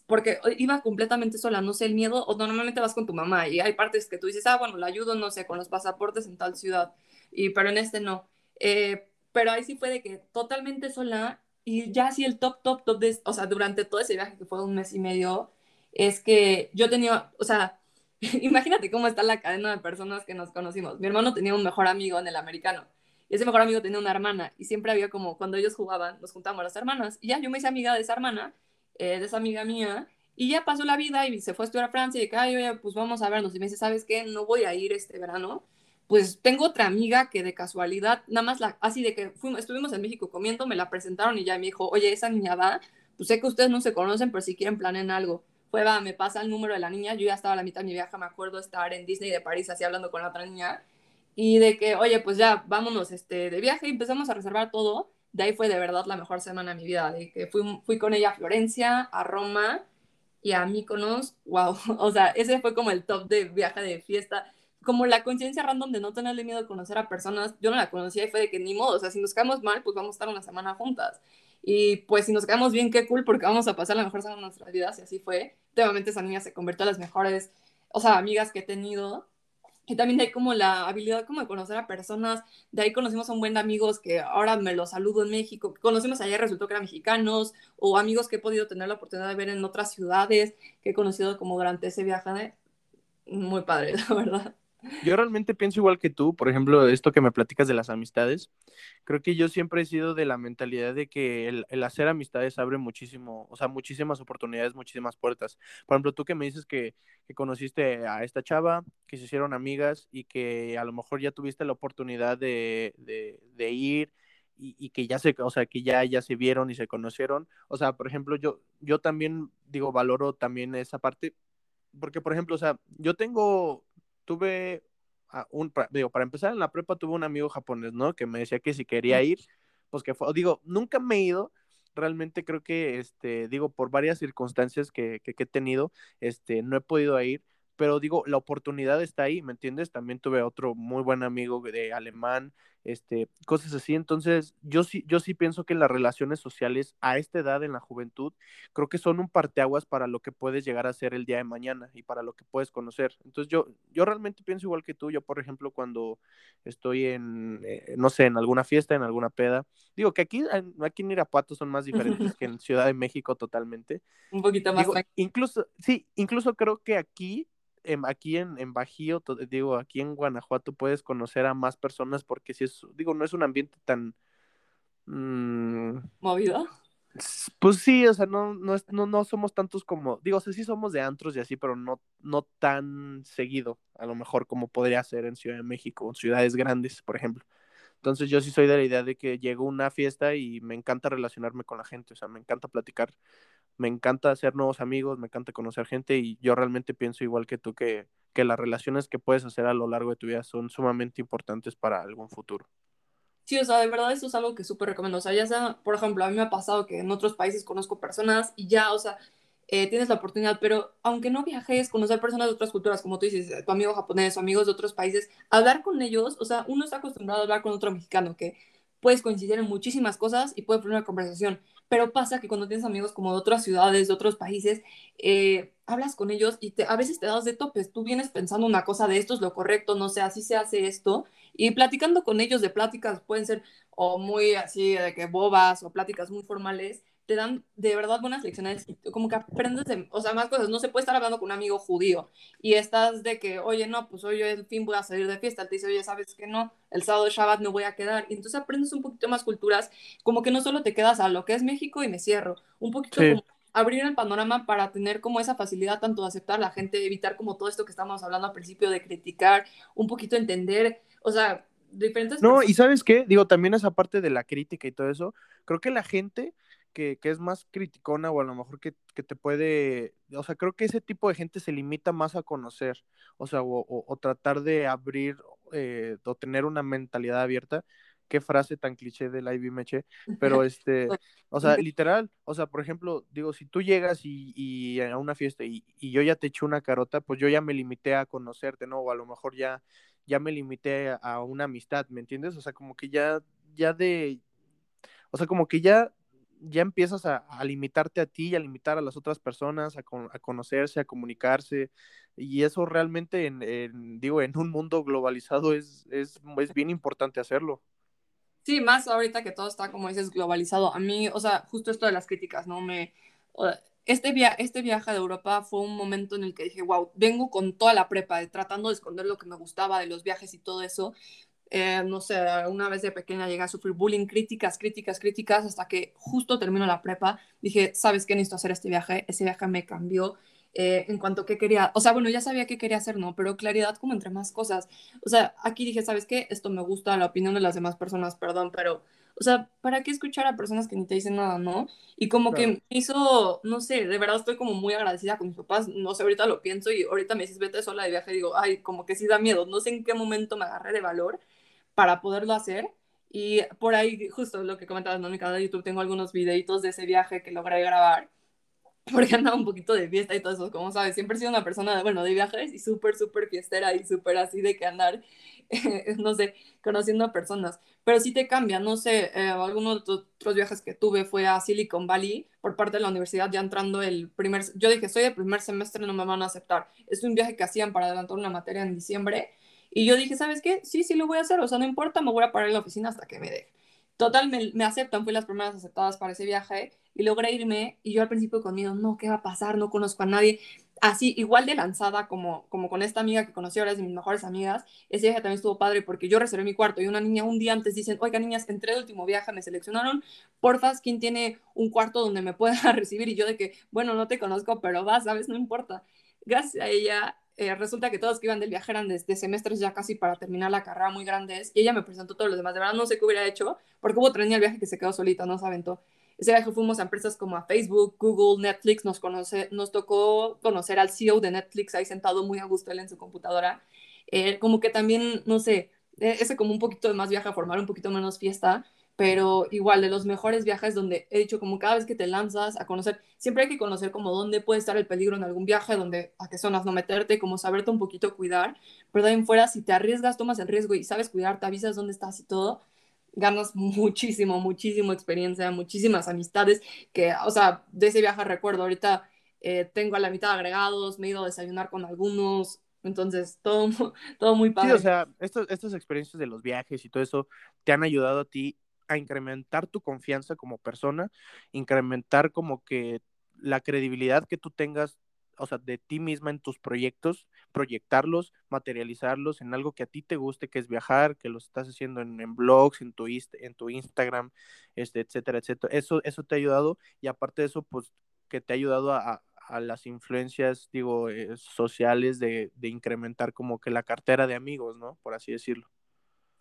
porque iba completamente sola, no sé, el miedo, o normalmente vas con tu mamá y hay partes que tú dices, ah, bueno, la ayudo, no sé, con los pasaportes en tal ciudad, y, pero en este no. Eh, pero ahí sí fue de que totalmente sola y ya sí el top, top, top, de, o sea, durante todo ese viaje que fue un mes y medio, es que yo tenía, o sea, *laughs* imagínate cómo está la cadena de personas que nos conocimos. Mi hermano tenía un mejor amigo en el americano. Y ese mejor amigo tenía una hermana. Y siempre había como, cuando ellos jugaban, nos juntábamos las hermanas. Y ya yo me hice amiga de esa hermana eh, de esa amiga mía, y ya pasó la vida y se fue a estudiar a Francia y que, ay, oye, pues vamos a vernos. Y me dice, ¿sabes qué? No voy a ir este verano. Pues tengo otra amiga que de casualidad, nada más la, así de que fuimos, estuvimos en México comiendo, me la presentaron y ya me dijo, oye, esa niña va, pues sé que ustedes no se conocen, pero si quieren planen algo. Fue, va, me pasa el número de la niña, yo ya estaba a la mitad de mi viaje, me acuerdo estar en Disney de París así hablando con la otra niña, y de que, oye, pues ya, vámonos este, de viaje y empezamos a reservar todo de ahí fue de verdad la mejor semana de mi vida, de que fui, fui con ella a Florencia, a Roma y a Mykonos, wow, *laughs* o sea, ese fue como el top de viaje de fiesta, como la conciencia random de no tenerle miedo a conocer a personas, yo no la conocía y fue de que ni modo, o sea, si nos caemos mal, pues vamos a estar una semana juntas. Y pues si nos quedamos bien, qué cool, porque vamos a pasar la mejor semana de nuestras vidas, y así fue. Obviamente esa niña se convirtió en las mejores, o sea, amigas que he tenido. Y también hay como la habilidad como de conocer a personas. De ahí conocimos a un buen amigos que ahora me los saludo en México. Conocimos ayer, resultó que eran mexicanos. O amigos que he podido tener la oportunidad de ver en otras ciudades que he conocido como durante ese viaje. Muy padre, *laughs* la verdad. Yo realmente pienso igual que tú, por ejemplo, esto que me platicas de las amistades, creo que yo siempre he sido de la mentalidad de que el, hacer amistades abre muchísimo, o sea, muchísimas oportunidades, muchísimas puertas. Por ejemplo, tú que me dices que, que conociste a esta chava, que se hicieron amigas y que a lo mejor ya tuviste la oportunidad de, de, de ir y, y, que ya se, o sea, que ya, ya se vieron y se conocieron. O sea, por ejemplo, yo, yo también digo, valoro también esa parte, porque, por ejemplo, o sea, yo tengo tuve un, digo, para empezar en la prepa tuve un amigo japonés, ¿no? Que me decía que si quería ir, pues que fue, digo, nunca me he ido, realmente creo que, este, digo, por varias circunstancias que, que, he tenido, este, no he podido ir, pero digo, la oportunidad está ahí, ¿me entiendes? También tuve otro muy buen amigo de alemán, este, cosas así. Entonces, yo sí, yo sí pienso que las relaciones sociales a esta edad en la juventud, creo que son un parteaguas para lo que puedes llegar a ser el día de mañana y para lo que puedes conocer. Entonces, yo, yo realmente pienso igual que tú. Yo, por ejemplo, cuando estoy en, eh, no sé, en alguna fiesta, en alguna peda, digo que aquí, aquí en Irapuato son más diferentes *laughs* que en Ciudad de México totalmente. Un poquito más. incluso, sí, incluso creo que aquí aquí en, en Bajío, digo, aquí en Guanajuato puedes conocer a más personas porque si es, digo, no es un ambiente tan... Mm, ¿Movido? Pues sí, o sea, no, no, no, no somos tantos como, digo, sí somos de antros y así, pero no, no tan seguido, a lo mejor como podría ser en Ciudad de México, o en ciudades grandes, por ejemplo. Entonces yo sí soy de la idea de que llego una fiesta y me encanta relacionarme con la gente, o sea, me encanta platicar me encanta hacer nuevos amigos, me encanta conocer gente y yo realmente pienso igual que tú que, que las relaciones que puedes hacer a lo largo de tu vida son sumamente importantes para algún futuro. Sí, o sea, de verdad eso es algo que súper recomiendo. O sea, ya sea, por ejemplo, a mí me ha pasado que en otros países conozco personas y ya, o sea, eh, tienes la oportunidad, pero aunque no viajes, conocer personas de otras culturas, como tú dices, tu amigo japonés o amigos de otros países, hablar con ellos, o sea, uno está acostumbrado a hablar con otro mexicano que puedes coincidir en muchísimas cosas y puede poner una conversación. Pero pasa que cuando tienes amigos como de otras ciudades, de otros países, eh, hablas con ellos y te, a veces te das de topes. Tú vienes pensando una cosa de esto es lo correcto, no sé, así se hace esto. Y platicando con ellos de pláticas pueden ser o muy así de que bobas o pláticas muy formales te dan de verdad buenas lecciones, como que aprendes, de, o sea, más cosas. No se puede estar hablando con un amigo judío y estás de que, oye, no, pues hoy el fin voy a salir de fiesta. Él te dice, oye, ¿sabes que no? El sábado de Shabbat no voy a quedar. Y entonces aprendes un poquito más culturas, como que no solo te quedas a lo que es México y me cierro. Un poquito como abrir el panorama para tener como esa facilidad tanto de aceptar a la gente, evitar como todo esto que estábamos hablando al principio de criticar, un poquito entender, o sea, diferentes... No, y sabes qué, digo, también esa parte de la crítica y todo eso, creo que la gente que, es más criticona o a lo mejor que, te puede, o sea, creo que ese tipo de gente se limita más a conocer, o sea, o, tratar de abrir eh, o tener una mentalidad abierta. Qué frase tan cliché del Ivy Meche, pero *laughs* este, o sea, literal, o sea, por ejemplo, digo, si tú llegas y, a una fiesta y, yo ya te eché una carota, pues yo ya me limité a conocerte, ¿no? O a lo mejor ya, ya me limité a, una amistad, ¿me entiendes? O sea, como que ya, ya de, o sea, como que ya ya empiezas a, limitarte a ti y a limitar a las otras personas, a, conocerse, a comunicarse. Y eso realmente, en, digo, en un mundo globalizado es, es, es, bien importante hacerlo. Sí, más ahorita que todo está, como dices, globalizado. A mí, o sea, justo esto de las críticas, ¿no? Me, este, via este viaje de Europa fue un momento en el que dije, wow, vengo con toda la prepa, tratando de esconder lo que me gustaba de los viajes y todo eso, eh, no sé, una vez de pequeña llegué a sufrir bullying, críticas, críticas, críticas, hasta que justo termino la prepa, dije, ¿sabes qué? Necesito hacer este viaje. Ese viaje me cambió eh, en cuanto a qué quería, o sea, bueno, ya sabía qué quería hacer, ¿no? Pero claridad como entre más cosas. O sea, aquí dije, ¿sabes qué? Esto me gusta, la opinión de las demás personas, perdón, pero, o sea, ¿para qué escuchar a personas que ni te dicen nada, no? Y como que me hizo, no sé, de verdad estoy como muy agradecida con mis papás, no sé, ahorita lo pienso y ahorita me dices, vete sola de viaje, digo, ay, como que sí da miedo, no sé en qué momento me agarré de valor para poderlo hacer. Y por ahí, justo lo que comentabas, ¿no? En mi canal de YouTube tengo algunos videitos de ese viaje que logré grabar, *laughs* porque andaba un poquito de fiesta y todo eso, como sabes, siempre he sido una persona, de, bueno, de viajes y súper, súper fiestera y súper así de que andar, *laughs* no sé, conociendo a personas. Pero sí te cambia, no sé, eh, algunos de otros viajes que tuve fue a Silicon Valley por parte de la universidad, ya entrando el primer, yo dije, soy de primer semestre, no me van a aceptar. Es un viaje que hacían para adelantar una materia en diciembre y yo dije, ¿sabes qué? Sí, sí lo voy a hacer, o sea, no importa, me voy a parar en la oficina hasta que me deje. Total, me, me, aceptan, fui las primeras aceptadas para ese viaje y logré irme y yo al principio con miedo, no, ¿qué va a pasar? No conozco a nadie. Así, igual de lanzada como, como con esta amiga que conocí ahora, es de mis mejores amigas, ese viaje también estuvo padre porque yo reservé mi cuarto y una niña un día antes dicen, oiga niñas, entré el último viaje, me seleccionaron, porfas, ¿quién tiene un cuarto donde me pueda *laughs* recibir? Y yo de que, bueno, no te conozco, pero vas, ¿sabes? No importa. Gracias a ella eh, resulta que todos que iban del viaje eran de, semestres ya casi para terminar la carrera muy grandes y ella me presentó todos los demás. De verdad no sé qué hubiera hecho porque hubo niña el viaje que se quedó solita, no se aventó. Ese viaje fuimos a empresas como a Facebook, Google, Netflix, nos, conoce, nos tocó conocer al CEO de Netflix ahí sentado muy a gusto él en su computadora. Eh, como que también, no sé, e, ese como un poquito de más viaje a formar, un poquito menos fiesta, pero igual de los mejores viajes donde he dicho como cada vez que te lanzas a conocer, siempre hay que conocer como dónde puede estar el peligro en algún viaje, donde a qué zonas no meterte, como saberte un poquito cuidar, pero de ahí en fuera si te arriesgas, tomas el riesgo y sabes cuidar, te avisas dónde estás y todo, ganas *laughs* muchísimo, muchísimo experiencia, muchísimas amistades, que, o sea, de ese viaje recuerdo, ahorita eh, tengo a la mitad agregados, me he ido a desayunar con algunos, entonces todo, *laughs* todo muy padre. Sí, o sea, estos, estas experiencias de los viajes y todo eso te han ayudado a ti a incrementar tu confianza como persona, incrementar como que la credibilidad que tú tengas o sea, de ti misma en tus proyectos, proyectarlos, materializarlos en algo que a ti te guste, que es viajar, que lo estás haciendo en, blogs, en tu, en tu Instagram, este, etcétera, etcétera. Eso, eso te ha ayudado y aparte de eso, pues que te ha ayudado a, a las influencias, digo, eh, sociales de, de, incrementar como que la cartera de amigos, ¿no? Por así decirlo.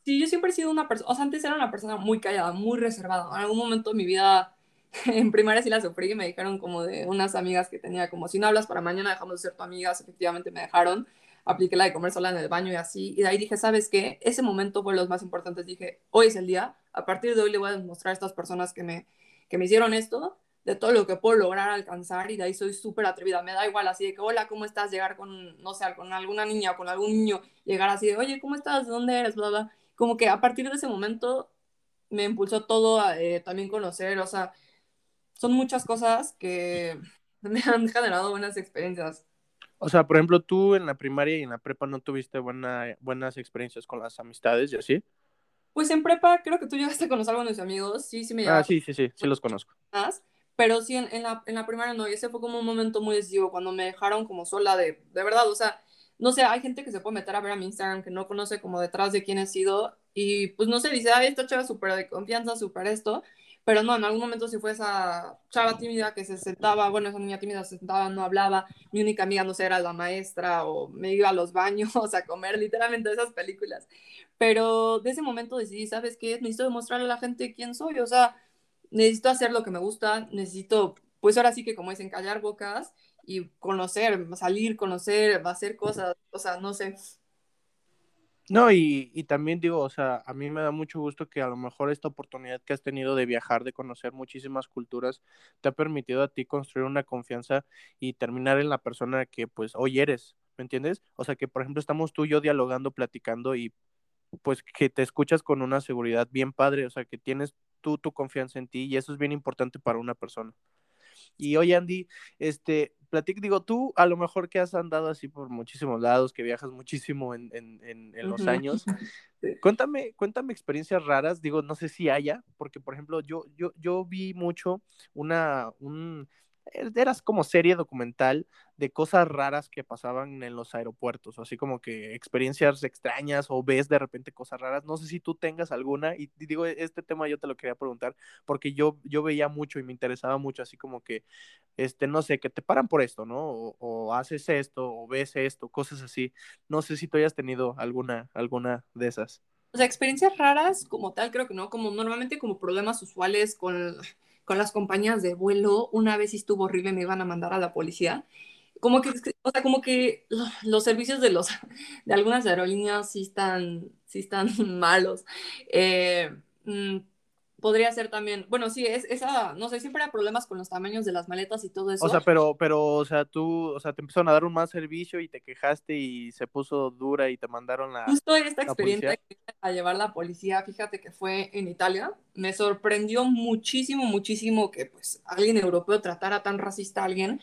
Sí, yo siempre he sido una persona, o sea, antes era una persona muy callada, muy reservada. En algún momento de mi vida *laughs* en primaria sí la sufrí me dijeron como de unas amigas que tenía como si no hablas para mañana dejamos de ser tu amigas, efectivamente me dejaron, apliqué la de comer sola en el baño y así, y de ahí dije, ¿sabes qué? Ese momento fue los más importantes, dije, hoy es el día, a partir de hoy le voy a demostrar a estas personas que me, que me hicieron esto, de todo lo que puedo lograr alcanzar y de ahí soy súper atrevida, me da igual así de que, hola, ¿cómo estás? Llegar con, no sé, con alguna niña o con algún niño, llegar así de, oye, ¿cómo estás? ¿De dónde eres? Bla, bla. Como que a partir de ese momento me impulsó todo a eh, también conocer, o sea, son muchas cosas que *laughs* me han generado buenas experiencias. O sea, por ejemplo, tú en la primaria y en la prepa no tuviste buena, buenas experiencias con las amistades y así. Pues en prepa creo que tú llegaste a conocer a algunos amigos, sí, sí me llegaste. Ah, sí, sí, sí, sí los conozco. Pero sí, en, la, en la primaria no, y ese fue como un momento muy decisivo cuando me dejaron como sola de, de verdad, o sea, no sé, hay gente que se puede meter a ver a mi Instagram que no conoce como detrás de quién he sido y pues no sé, dice, ay, esta chava súper de confianza, súper esto, pero no, en algún momento si fue esa chava tímida que se sentaba, bueno, esa niña tímida se sentaba, no hablaba, mi única amiga, no sé, era la maestra o me iba a los baños *laughs* a comer, literalmente esas películas. Pero de ese momento decidí, ¿sabes qué? Necesito demostrarle a la gente quién soy, o sea, necesito hacer lo que me gusta, necesito, pues ahora sí que como dicen, callar bocas y conocer, salir, conocer, hacer cosas, o sea, no sé. No, y, y, también digo, o sea, a mí me da mucho gusto que a lo mejor esta oportunidad que has tenido de viajar, de conocer muchísimas culturas, te ha permitido a ti construir una confianza y terminar en la persona que pues hoy eres, ¿me entiendes? O sea, que por ejemplo estamos tú y yo dialogando, platicando y pues que te escuchas con una seguridad bien padre, o sea, que tienes tú tu confianza en ti y eso es bien importante para una persona. Y hoy, Andy, este, platic, digo, tú a lo mejor que has andado así por muchísimos lados, que viajas muchísimo en, en, en, los años, *laughs* cuéntame, cuéntame experiencias raras, digo, no sé si haya, porque por ejemplo, yo, yo, yo vi mucho una, un, eras como serie documental de cosas raras que pasaban en los aeropuertos, así como que experiencias extrañas o ves de repente cosas raras. No sé si tú tengas alguna y digo, este tema yo te lo quería preguntar porque yo, yo veía mucho y me interesaba mucho, así como que, este, no sé, que te paran por esto, ¿no? O, o haces esto o ves esto, cosas así. No sé si tú hayas tenido alguna, alguna de esas. O sea, experiencias raras como tal, creo que no, como normalmente como problemas usuales con con las compañías de vuelo, una vez estuvo horrible, me iban a mandar a la policía. Como que, o sea, como que los servicios de, los, de algunas aerolíneas sí están, sí están *laughs* malos. Eh, mm, podría ser también, bueno, sí, es esa, no sé, siempre hay problemas con los tamaños de las maletas y todo eso. O sea, pero, pero, o sea, tú, o sea, te empezaron a dar un mal servicio y te quejaste y se puso dura y te mandaron la. Justo esta experiencia a llevar la policía, fíjate que fue en Italia, me sorprendió muchísimo, muchísimo que pues alguien europeo tratara tan racista a alguien.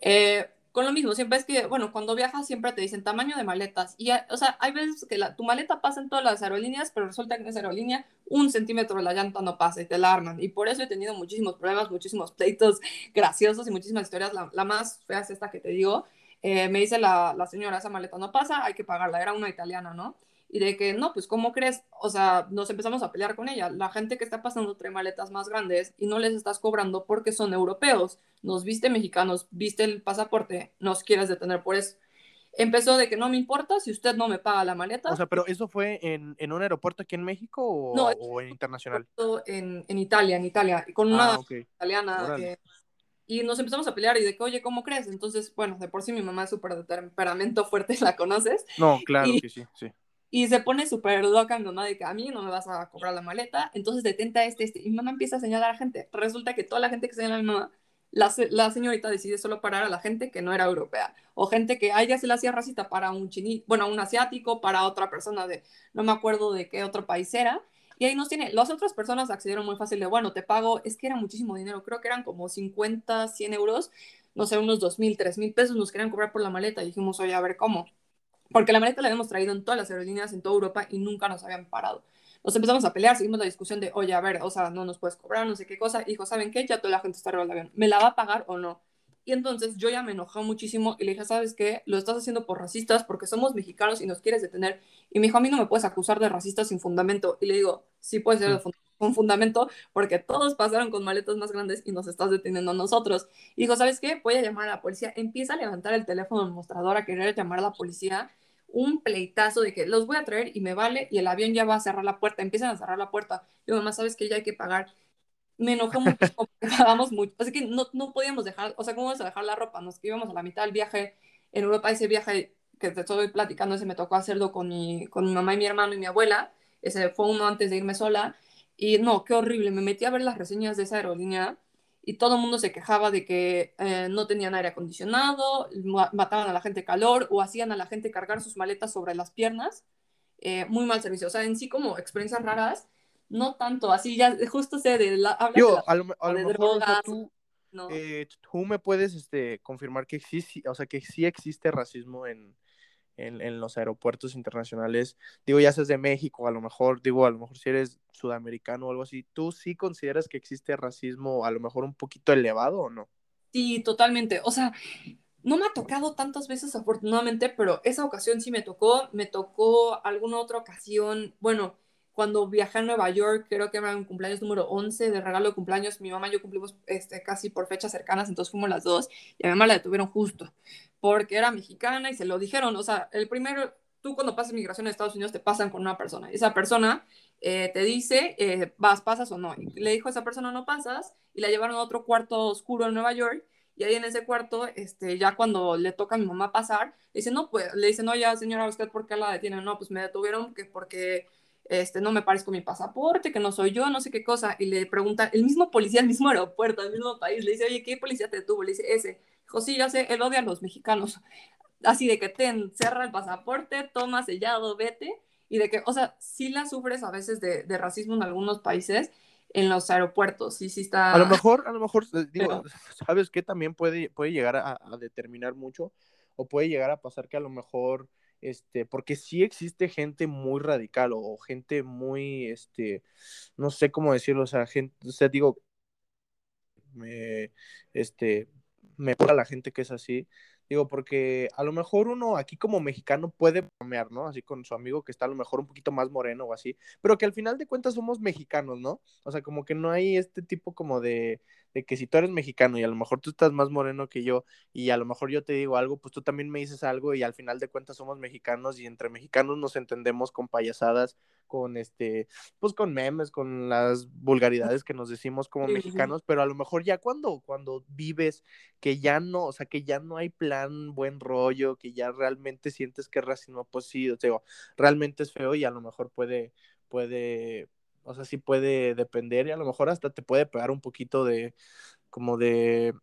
Eh, con lo mismo, siempre es que, bueno, cuando viajas siempre te dicen tamaño de maletas. Y, o sea, hay veces que la, tu maleta pasa en todas las aerolíneas, pero resulta que en esa aerolínea un centímetro de la llanta no pasa y te la arman. Y por eso he tenido muchísimos problemas, muchísimos pleitos graciosos y muchísimas historias. La, más fea es esta que te digo. Eh, me dice la, la señora, esa maleta no pasa, hay que pagarla. Era una italiana, ¿no? Y de que no, pues ¿cómo crees? O sea, nos empezamos a pelear con ella. La gente que está pasando trae maletas más grandes y no les estás cobrando porque son europeos. Nos viste mexicanos, viste el pasaporte, nos quieres detener por eso. Empezó de que no me importa si usted no me paga la maleta. O sea, pero ¿eso fue en, en un aeropuerto aquí en México o, no, o en internacional? En, en, Italia, en Italia, con una ah, italiana. Eh, y nos empezamos a pelear y de que, oye, ¿cómo crees? Entonces, bueno, de por sí mi mamá es súper de temperamento fuerte, *laughs* ¿la conoces? No, claro que sí, sí Y se pone súper loca mi mamá de que a mí no me vas a cobrar la maleta, entonces detenta este, este. Y mi mamá empieza a señalar a la gente. Resulta que toda la gente que señala a mi mamá, la, la, señorita decide solo parar a la gente que no era europea. O gente que a ella se le hacía racista para un chini, bueno, un asiático, para otra persona de, no me acuerdo de qué otro país era. Y ahí nos tiene, las otras personas accedieron muy fácil de, bueno, te pago, es que era muchísimo dinero, creo que eran como 50, 100 euros, no sé, unos 2 mil, 3 mil pesos nos querían cobrar por la maleta. Y dijimos, oye, a ver cómo porque la maleta la habíamos traído en todas las aerolíneas en toda Europa y nunca nos habían parado. Nos empezamos a pelear, seguimos la discusión de, oye, a ver, o sea, no nos puedes cobrar, no sé qué cosa. Hijo, ¿saben qué? Ya toda la gente está arriba del avión. ¿Me la va a pagar o no? Y entonces yo ya me enojé muchísimo y le dije, ¿sabes qué? Lo estás haciendo por racistas porque somos mexicanos y nos quieres detener. Y me dijo, a mí no me puedes acusar de racista sin fundamento. Y le digo, sí puede ser con fundamento porque todos pasaron con maletas más grandes y nos estás deteniendo a nosotros. Y dijo, ¿sabes qué? Voy a llamar a la policía. Empieza a levantar el teléfono del mostrador a querer llamar a la policía un pleitazo de que los voy a traer y me vale y el avión ya va a cerrar la puerta, empiezan a cerrar la puerta. Yo, mamá, sabes que ya hay que pagar. Me enojó mucho *laughs* pagamos mucho. Así que no, no podíamos dejar, o sea, ¿cómo vamos a dejar la ropa? Nos íbamos a la mitad del viaje en Europa, ese viaje que te estoy platicando, ese me tocó hacerlo con mi, con mi mamá y mi hermano y mi abuela. Ese fue uno antes de irme sola. Y no, qué horrible. Me metí a ver las reseñas de esa aerolínea y todo el mundo se quejaba de que eh, no tenían aire acondicionado, mataban a la gente calor o hacían a la gente cargar sus maletas sobre las piernas. Eh, muy mal servicio. O sea, en sí como experiencias raras, no tanto. Así ya justo sé de la... Yo, a lo, mejor tú, eh, tú me puedes este, confirmar que sí, o sea, que sí existe racismo en, en, los aeropuertos internacionales, digo, ya seas de México, a lo mejor, digo, a lo mejor si eres sudamericano o algo así, ¿tú sí consideras que existe racismo a lo mejor un poquito elevado o no? Sí, totalmente. O sea, no me ha tocado tantas veces afortunadamente, pero esa ocasión sí me tocó, me tocó alguna otra ocasión, bueno, cuando viajé a Nueva York, creo que era un cumpleaños número 11 de regalo de cumpleaños, mi mamá y yo cumplimos este, casi por fechas cercanas, entonces fuimos las dos y a mi mamá la detuvieron justo porque era mexicana y se lo dijeron, o sea, el primero, tú cuando pasas migración a Estados Unidos te pasan con una persona, esa persona eh, te dice, eh, vas, pasas o no, y le dijo a esa persona no pasas y la llevaron a otro cuarto oscuro en Nueva York y ahí en ese cuarto, este, ya cuando le toca a mi mamá pasar, le dice, no, pues, le dice, no, ya señora, ¿usted por qué la detienen? No, pues me detuvieron que porque este, no me parezco mi pasaporte, que no soy yo, no sé qué cosa, y le pregunta, el mismo policía, el mismo aeropuerto, el mismo país, le dice, oye, ¿qué policía te detuvo? Le dice, ese. Dijo, sí, ya sé, él odia a los mexicanos. *laughs* Así de que te encerra el pasaporte, toma sellado, vete, y de que, o sea, sí la sufres a veces de, de racismo en algunos países, en los aeropuertos, sí, sí está... A lo mejor, a lo mejor, eh, digo, *laughs* ¿sabes qué? También puede, puede llegar a, a determinar mucho, o puede llegar a pasar que a lo mejor este, porque sí existe gente muy radical o, gente muy, este, no sé cómo decirlo, o sea, gente, o sea, digo, me, este, me pega la gente que es así, Digo, porque a lo mejor uno aquí como mexicano puede bromear, ¿no? Así con su amigo que está a lo mejor un poquito más moreno o así, pero que al final de cuentas somos mexicanos, ¿no? O sea, como que no hay este tipo como de, de que si tú eres mexicano y a lo mejor tú estás más moreno que yo y a lo mejor yo te digo algo, pues tú también me dices algo y al final de cuentas somos mexicanos y entre mexicanos nos entendemos con payasadas, con este, pues con memes, con las vulgaridades que nos decimos como mexicanos, pero a lo mejor ya cuando, cuando vives que ya no, o sea, que ya no hay plan, buen rollo, que ya realmente sientes que es racismo, pues sí, o sea, realmente es feo y a lo mejor puede, puede, o sea, sí puede depender y a lo mejor hasta te puede pegar un poquito de, como de,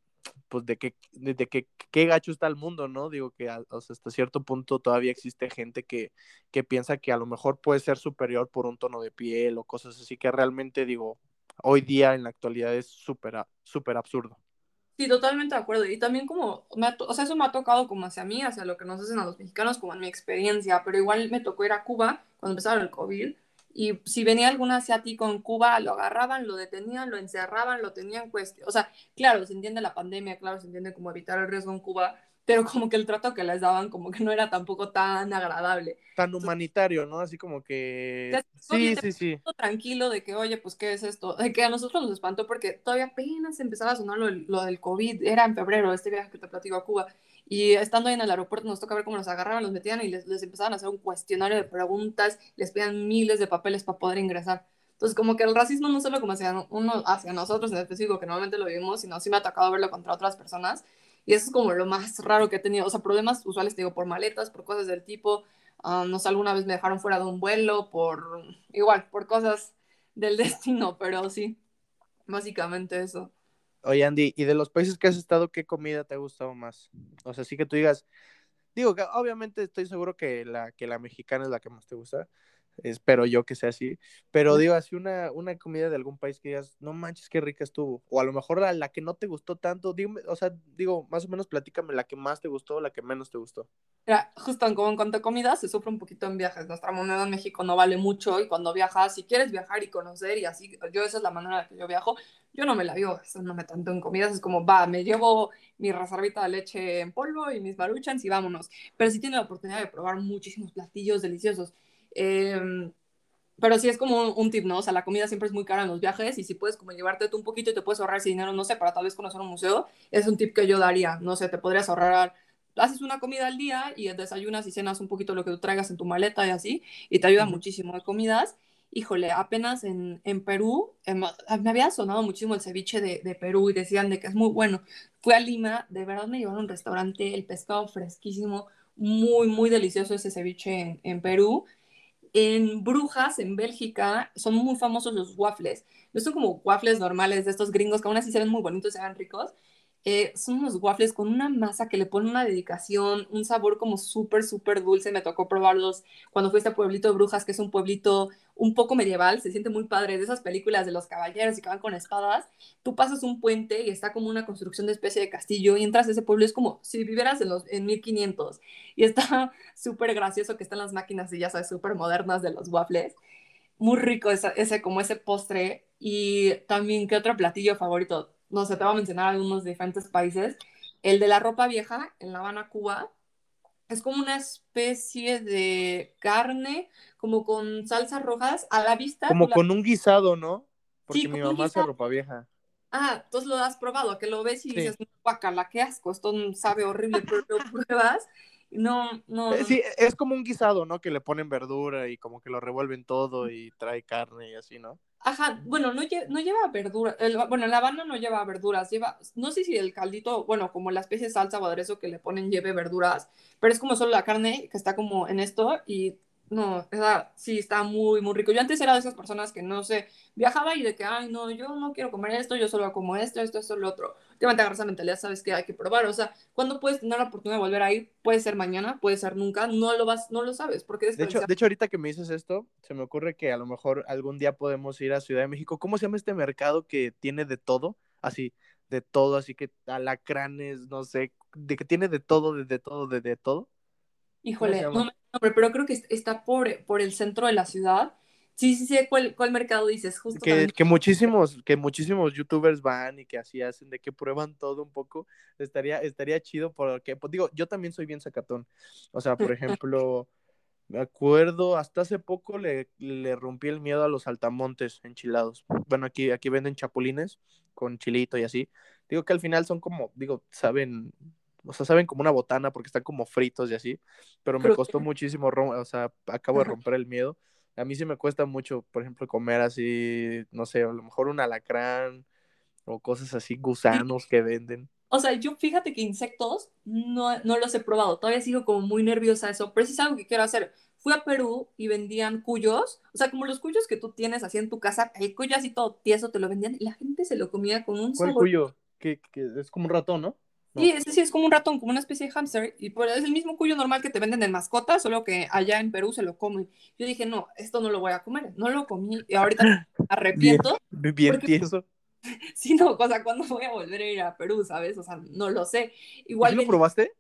pues de que, de, que qué gacho está el mundo, ¿no? Digo que hasta cierto punto todavía existe gente que, que piensa que a lo mejor puede ser superior por un tono de piel o cosas así que realmente digo, hoy día en la actualidad es súper súper absurdo. Sí, totalmente de acuerdo. Y también como, o sea, eso me ha tocado como hacia mí, hacia lo que nos hacen a los mexicanos, como en mi experiencia, pero igual me tocó ir a Cuba cuando empezaron el COVID y si venía algún asiático en Cuba, lo agarraban, lo detenían, lo encerraban, lo tenían cuestión. O sea, claro, se entiende la pandemia, claro, se entiende cómo evitar el riesgo en Cuba, pero como que el trato que les daban como que no era tampoco tan agradable. Tan humanitario, ¿no? Así como que... Sí, sí, sí. Tranquilo de que, oye, pues, ¿qué es esto? De que a nosotros nos espantó porque todavía apenas empezaba a sonar lo, lo del COVID, era en febrero, este viaje que te platico a Cuba, y estando ahí en el aeropuerto nos toca ver cómo los agarraban, los metían y les, les empezaban a hacer un cuestionario de preguntas, les pedían miles de papeles para poder ingresar. Entonces, como que el racismo no solo como hacia, uno, hacia nosotros en específico, que normalmente lo vivimos, sino sí me ha tocado verlo contra otras personas. Y eso es como lo más raro que he tenido. O sea, problemas usuales, digo, por maletas, por cosas del tipo. Ah, no sé, alguna vez me dejaron fuera de un vuelo por, igual, por cosas del *laughs* destino, pero sí, básicamente eso. Oye, Andy, ¿y de los países que has estado, qué comida te ha gustado más? O sea, sí que tú digas, digo que obviamente estoy seguro que la, que la mexicana es la que más te gusta, espero yo que sea así, pero digo, así una, una comida de algún país que digas, no manches, qué rica estuvo, o a lo mejor la, la que no te gustó tanto, dime, o sea, digo, más o menos platícame la que más te gustó, la que menos te gustó. Mira, justo en, como en cuanto a comida, se sufre un poquito en viajes, nuestra moneda en México no vale mucho y cuando viajas, si quieres viajar y conocer y así, yo esa es la manera en que yo viajo, yo no me la vivo me tanto en comidas, es como, va, me llevo mi reservita de leche en polvo y mis maruchans y vámonos, pero sí tiene la oportunidad de probar muchísimos platillos deliciosos. Eh, pero sí es como un, tip, ¿no? O sea, la comida siempre es muy cara en los viajes y si puedes como llevarte tú un poquito y te puedes ahorrar ese dinero, no sé, para tal vez conocer un museo, es un tip que yo daría. No sé, te podrías ahorrar, haces una comida al día y desayunas y cenas un poquito lo que tú traigas en tu maleta y así, y te ayuda muchísimo de comidas. Híjole, apenas en, en Perú, me había sonado muchísimo el ceviche de, de, Perú y decían de que es muy bueno. Fui a Lima, de verdad me llevaron a un restaurante, el pescado fresquísimo, muy, muy delicioso ese ceviche en, en Perú en Brujas, en Bélgica, son muy famosos los waffles. No son como waffles normales de estos gringos que aún así se ven muy bonitos y se ven ricos. Eh, son unos waffles con una masa que le pone una dedicación, un sabor como súper, súper dulce. Me tocó probarlos cuando fui a este pueblito de Brujas, que es un pueblito un poco medieval, se siente muy padre, de esas películas de los caballeros y que van con espadas. Tú pasas un puente y está como una construcción de especie de castillo y entras a ese pueblo, es como si vivieras en, los, en 1500. Y está *laughs* súper gracioso que están las máquinas y ya sabes, súper modernas de los waffles. Muy rico ese, ese, como ese postre. Y también, ¿qué otro platillo favorito? No sé, te voy a mencionar algunos diferentes países. El de la ropa vieja en La Habana, Cuba, es como una especie de carne, como con salsas rojas a la vista. Como con un guisado, ¿no? Porque mi mamá hace ropa vieja. Ah, entonces lo has probado, que lo ves y dices, guacala, qué asco, esto sabe horrible, *laughs* pero lo pruebas. No, no. Eh, sí, es como un guisado, ¿no? Que le ponen verdura y como que lo revuelven todo y trae carne y así, ¿no? Ajá, bueno, no, no lleva verdura, bueno, la Habana no lleva verduras, lleva, no sé si el caldito, bueno, como la especie de salsa o aderezo que le ponen lleve verduras, pero es como solo la carne que está como en esto y no, esa, sí, está muy, muy rico. Yo antes era de esas personas que no sé, viajaba y de que, ay, no, yo no quiero comer esto, yo solo como esto, esto, esto, lo otro. Últimamente agarras esa mentalidad, sabes que hay que probar. O sea, cuando puedes tener la oportunidad de volver a ir? Puede ser mañana, puede ser nunca, no lo vas, no lo sabes. Porque de hecho, de hecho, ahorita que me dices esto, se me ocurre que a lo mejor algún día podemos ir a Ciudad de México. ¿Cómo se llama este mercado que tiene de todo? Así, de todo, así que alacranes, no sé, de que tiene de todo, de, de todo, de, de todo. Híjole, no me pero creo que está por, por el centro de la ciudad. Sí, sí, sí, ¿cuál, cuál mercado dices? Justo que, que, muchísimos, que muchísimos youtubers van y que así hacen, de que prueban todo un poco. Estaría, estaría chido porque, pues digo, yo también soy bien sacatón. O sea, por *laughs* ejemplo, me acuerdo, hasta hace poco le, le rompí el miedo a los altamontes enchilados. Bueno, aquí, aquí venden chapulines con chilito y así. Digo que al final son como, digo, saben, o sea, saben como una botana porque están como fritos y así, pero me costó muchísimo, o sea, acabo de romper el miedo. A mí sí me cuesta mucho, por ejemplo, comer así, no sé, a lo mejor un alacrán o cosas así, gusanos que venden. O sea, yo fíjate que insectos no, no los he probado, todavía sigo como muy nerviosa eso, pero sí es algo que quiero hacer. Fui a Perú y vendían cuyos, o sea, como los cuyos que tú tienes así en tu casa, el cuyo así todo tieso te lo vendían y la gente se lo comía con un ¿Cuál cuyo? Que, que es como un ratón, ¿no? Sí, ese sí es como un ratón, como una especie de hámster, y pues es el mismo cuyo normal que te venden en mascotas, solo que allá en Perú se lo comen. Yo dije, no, esto no lo voy a comer, no lo comí, y ahorita *laughs* me arrepiento. Bien, bien *laughs* tieso. Sí, no, o sea, ¿cuándo voy a volver a ir a Perú, sabes? O sea, no lo sé. Igual lo probaste?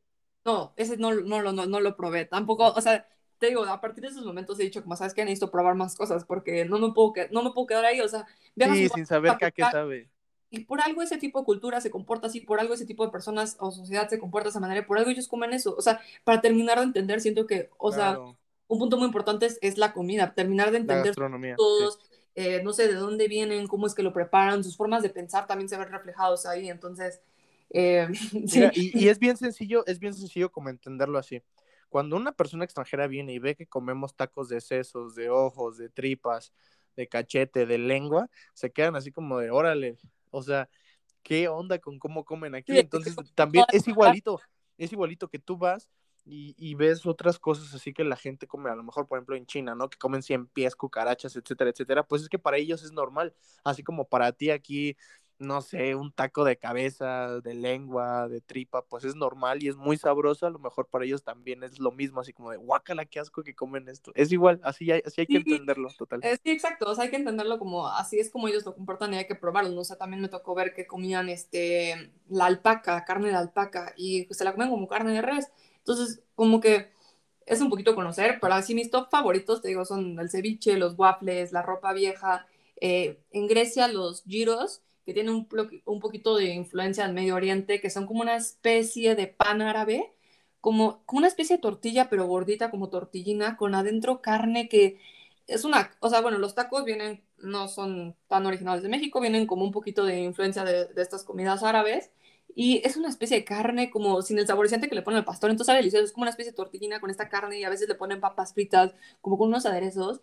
No, ese no, no, no, no, lo probé, tampoco, o sea, te digo, a partir de esos momentos he dicho, como sabes que necesito probar más cosas, porque no me puedo, no me puedo quedar ahí, o sea, sí, sin saber qué, qué sabe. Y por algo ese tipo de cultura se comporta así, por algo ese tipo de personas o sociedad se comporta de esa manera, por algo ellos comen eso. O sea, para terminar de entender, siento que, o sea, un punto muy importante es, la comida, terminar de entender todos, eh, no sé de dónde vienen, cómo es que lo preparan, sus formas de pensar también se ven reflejados ahí. Entonces, eh, *laughs* sí. y, y es bien sencillo, es bien sencillo como entenderlo así. Cuando una persona extranjera viene y ve que comemos tacos de sesos, de ojos, de tripas, de cachete, de lengua, se quedan así como de, órale, o sea, ¿qué onda con cómo comen aquí? Entonces también es igualito, es igualito que tú vas y, ves otras cosas así que la gente come, a lo mejor, por ejemplo, en China, ¿no? Que comen 100 pies, cucarachas, etcétera, etcétera, pues es que para ellos es normal, así como para ti aquí, no sé, un taco de cabeza, de lengua, de tripa, pues es normal y es muy sabroso, a lo mejor para ellos también es lo mismo, así como de, guácala, qué asco que comen esto. Es igual, así hay, así hay que entenderlo, total. Eh, sí, exacto, o sea, hay que entenderlo como, así es como ellos lo comportan y hay que probarlo, o sea, también me tocó ver que comían, este, la alpaca, carne de alpaca, y se la comen como carne de res, entonces, como que es un poquito conocer, pero así mis top favoritos, te digo, son el ceviche, los waffles, la ropa vieja. Eh, en Grecia, los giros, que tienen un, un, poquito de influencia del Medio Oriente, que son como una especie de pan árabe, como, como una especie de tortilla, pero gordita, como tortillina, con adentro carne que es una, o sea, bueno, los tacos vienen, no son tan originales de México, vienen como un poquito de influencia de, de estas comidas árabes, y es una especie de carne como sin el saborizante que le ponen al pastor, entonces sabe delicioso, es como una especie de tortillina con esta carne y a veces le ponen papas fritas, como con unos aderezos.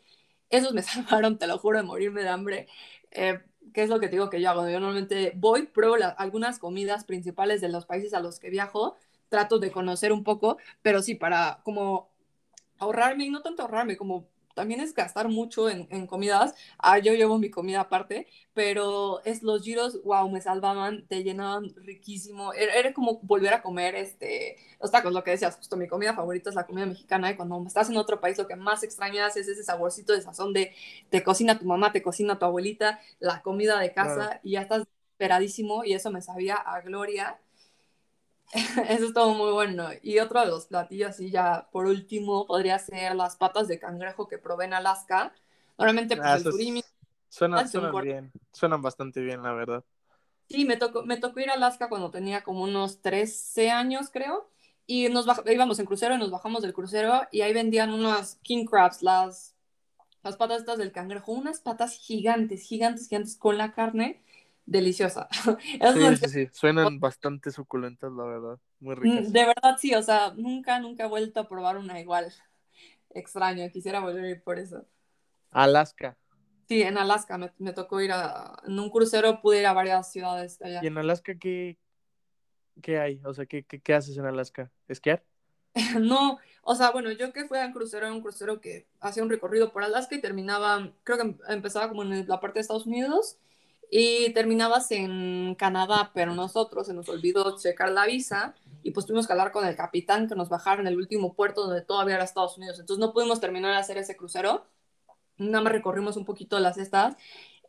Esos me *laughs* salvaron, te lo juro, de morirme de hambre. Eh, ¿Qué es lo que digo que yo hago? Yo normalmente voy, pruebo algunas comidas principales de los países a los que viajo, trato de conocer un poco, pero sí, para como ahorrarme, y no tanto ahorrarme, como también es gastar mucho en, en, comidas. Ah, yo llevo mi comida aparte, pero es los giros, wow, me salvaban, te llenaban riquísimo. Era, como volver a comer este, los tacos, lo que decías, justo mi comida favorita es la comida mexicana y cuando estás en otro país lo que más extrañas es ese saborcito de sazón de te cocina tu mamá, te cocina tu abuelita, la comida de casa y ya estás esperadísimo y eso me sabía a gloria. *laughs* Eso es todo muy bueno. Y otro de los platillos, y ya por último, podría ser las patas de cangrejo que probé en Alaska. Normalmente, pues, ah, el surimi. Suenan, bien, suenan bastante bien, la verdad. Sí, me tocó, me tocó ir a Alaska cuando tenía como unos 13 años, creo. Y nos íbamos en crucero y nos bajamos del crucero y ahí vendían unas king crabs, las, las patas estas del cangrejo, unas patas gigantes, gigantes, gigantes con la carne deliciosa. *laughs* Sí, sí, sí, suenan *laughs* bastante suculentas, la verdad, muy mm, ricas. De verdad, sí, o sea, nunca, nunca he vuelto a probar una igual. Extraño, quisiera volver a ir por eso. Alaska. Sí, en Alaska me, tocó ir a, en un crucero pude ir a varias ciudades allá. ¿Y en Alaska qué, qué hay? O sea, ¿qué, qué, haces en Alaska? ¿Esquiar? *laughs* no, o sea, bueno, yo que fui a un crucero, un crucero que hacía un recorrido por Alaska y terminaba, creo que empezaba como en la parte de Estados Unidos y terminabas en Canadá, pero nosotros se nos olvidó checar la visa y pues tuvimos que hablar con el capitán que nos bajara en el último puerto donde todavía era Estados Unidos. Entonces no pudimos terminar de hacer ese crucero. Nada más recorrimos un poquito las estas.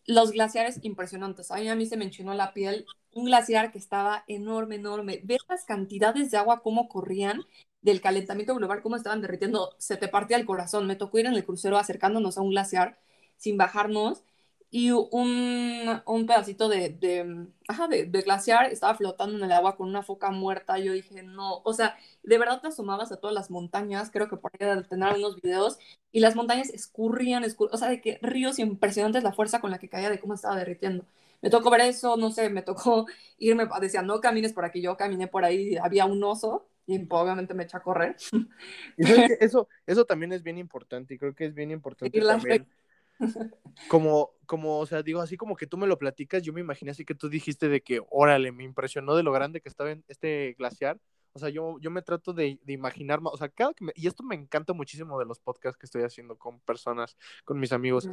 Los glaciares impresionantes. A mí, a mí se me enchinó la piel. Un glaciar que estaba enorme, enorme. Ver las cantidades de agua, cómo corrían del calentamiento global, cómo estaban derritiendo, se te partía el corazón. Me tocó ir en el crucero acercándonos a un glaciar sin bajarnos y un, un pedacito de, de, ajá, de, glaciar estaba flotando en el agua con una foca muerta. Yo dije, no, o sea, de verdad te asomabas a todas las montañas, creo que por ahí de tener unos videos, y las montañas escurrían, o sea, de que ríos impresionantes la fuerza con la que caía, de cómo estaba derritiendo. Me tocó ver eso, no sé, me tocó *laughs* irme, decía, no camines por aquí, yo caminé por ahí, había un oso, y obviamente me eché a correr. *laughs* eso, eso también es bien importante, y creo que es bien importante también como, como, o sea, digo, así como que tú me lo platicas, yo me imaginé así que tú dijiste de que, órale, me impresionó de lo grande que estaba en este glaciar. O sea, yo, yo me trato de, de imaginar, o sea, cada que me, y esto me encanta muchísimo de los podcasts que estoy haciendo con personas, con mis amigos,